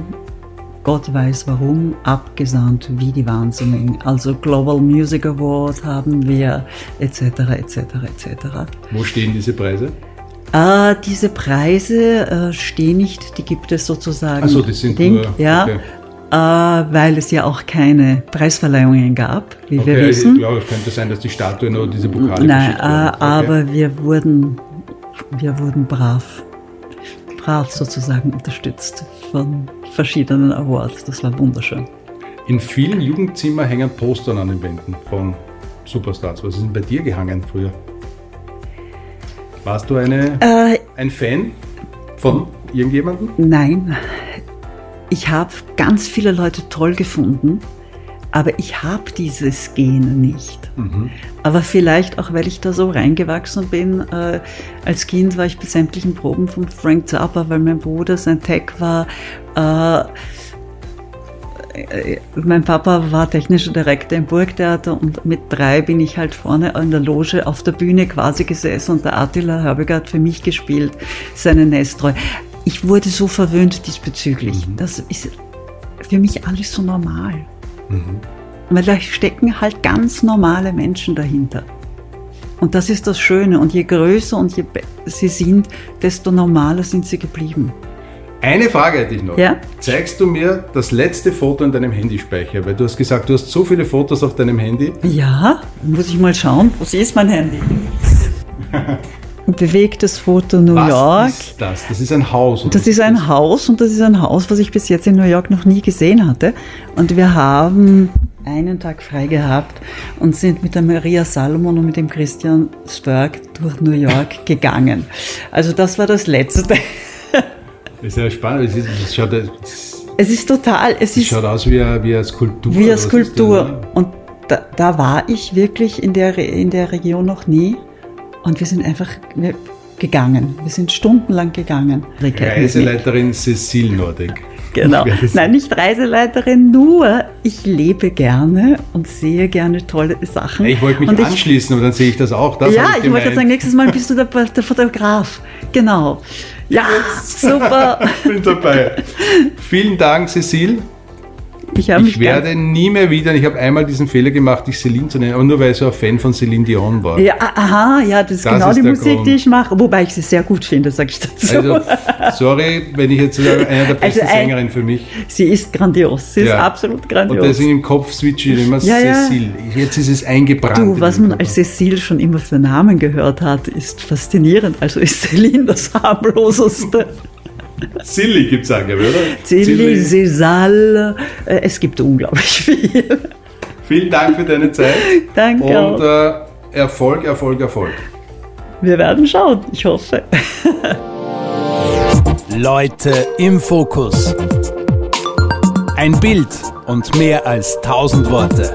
Gott weiß warum, abgesandt wie die Wahnsinnigen. Also Global Music Award haben wir, etc., etc., etc. Wo stehen diese Preise? Äh, diese Preise äh, stehen nicht, die gibt es sozusagen. Also die sind Ding, nur, ja, okay. Äh, weil es ja auch keine Preisverleihungen gab, wie okay, wir wissen. Ich glaube, es könnte sein, dass die Statue nur diese Pokale Nein, äh, okay. aber wir wurden, wir wurden brav brav sozusagen unterstützt von verschiedenen Awards. Das war wunderschön. In vielen Jugendzimmern hängen Poster an den Wänden von Superstars. Was ist denn bei dir gehangen früher? Warst du eine, äh, ein Fan von irgendjemandem? Nein. Ich habe ganz viele Leute toll gefunden, aber ich habe dieses Gen nicht. Mhm. Aber vielleicht auch, weil ich da so reingewachsen bin. Äh, als Kind war ich bei sämtlichen Proben von Frank Zappa, weil mein Bruder sein Tech war. Äh, äh, mein Papa war technischer Direktor im Burgtheater und mit drei bin ich halt vorne in der Loge auf der Bühne quasi gesessen und der Attila Herbiger hat für mich gespielt, seine Nestreu. Ich wurde so verwöhnt diesbezüglich. Mhm. Das ist für mich alles so normal. Mhm. Weil da stecken halt ganz normale Menschen dahinter. Und das ist das Schöne. Und je größer und je sie sind, desto normaler sind sie geblieben. Eine Frage hätte ich noch. Ja? Zeigst du mir das letzte Foto in deinem Handyspeicher? Weil du hast gesagt, du hast so viele Fotos auf deinem Handy. Ja, muss ich mal schauen. Wo ist mein Handy? Ein bewegtes Foto New was York. Was ist das? Das ist ein Haus. Das ist ein Haus und das ist ein Haus, was ich bis jetzt in New York noch nie gesehen hatte. Und wir haben einen Tag frei gehabt und sind mit der Maria Salomon und mit dem Christian Störk durch New York gegangen. Also das war das Letzte. Das ist ja spannend. Es, ist, es, schaut, es, ist total. Es, es schaut aus wie eine, wie eine Skulptur. Wie eine Skulptur. Und da, da, war ich wirklich in der, in der Region noch nie. Und wir sind einfach gegangen. Wir sind stundenlang gegangen. Reiseleiterin Cecile Nordic. Genau. Nein, nicht Reiseleiterin, nur ich lebe gerne und sehe gerne tolle Sachen. Ich wollte mich und anschließen, aber dann sehe ich das auch. Das ja, ich, ich wollte sagen, nächstes Mal bist du der, der Fotograf. Genau. Ja, super. ich bin dabei. Vielen Dank, Cecile. Ich, ich werde nie mehr wieder, ich habe einmal diesen Fehler gemacht, dich Celine zu nennen, aber nur weil ich so ein Fan von Celine Dion war. Ja, aha, ja, das ist das genau ist die Musik, Grund. die ich mache, wobei ich sie sehr gut finde, sage ich dazu. Also, sorry, wenn ich jetzt sage, eine der besten also, Sängerinnen für mich. Sie ist grandios, sie ja. ist absolut grandios. Und deswegen im Kopf switche ich immer ja, Cecile. Jetzt ist es eingebrannt. Du, was man als Cecile schon immer für Namen gehört hat, ist faszinierend. Also ist Celine das harmloseste. Silly gibt es auch, oder? Silly, Sesal, äh, es gibt unglaublich viel. Vielen Dank für deine Zeit. Danke. Und äh, Erfolg, Erfolg, Erfolg. Wir werden schauen, ich hoffe. Leute im Fokus. Ein Bild und mehr als tausend Worte.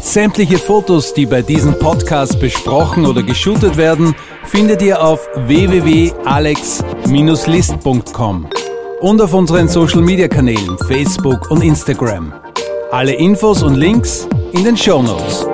Sämtliche Fotos, die bei diesem Podcast besprochen oder geshootet werden, findet ihr auf www.alex-list.com und auf unseren Social Media Kanälen Facebook und Instagram. Alle Infos und Links in den Show Notes.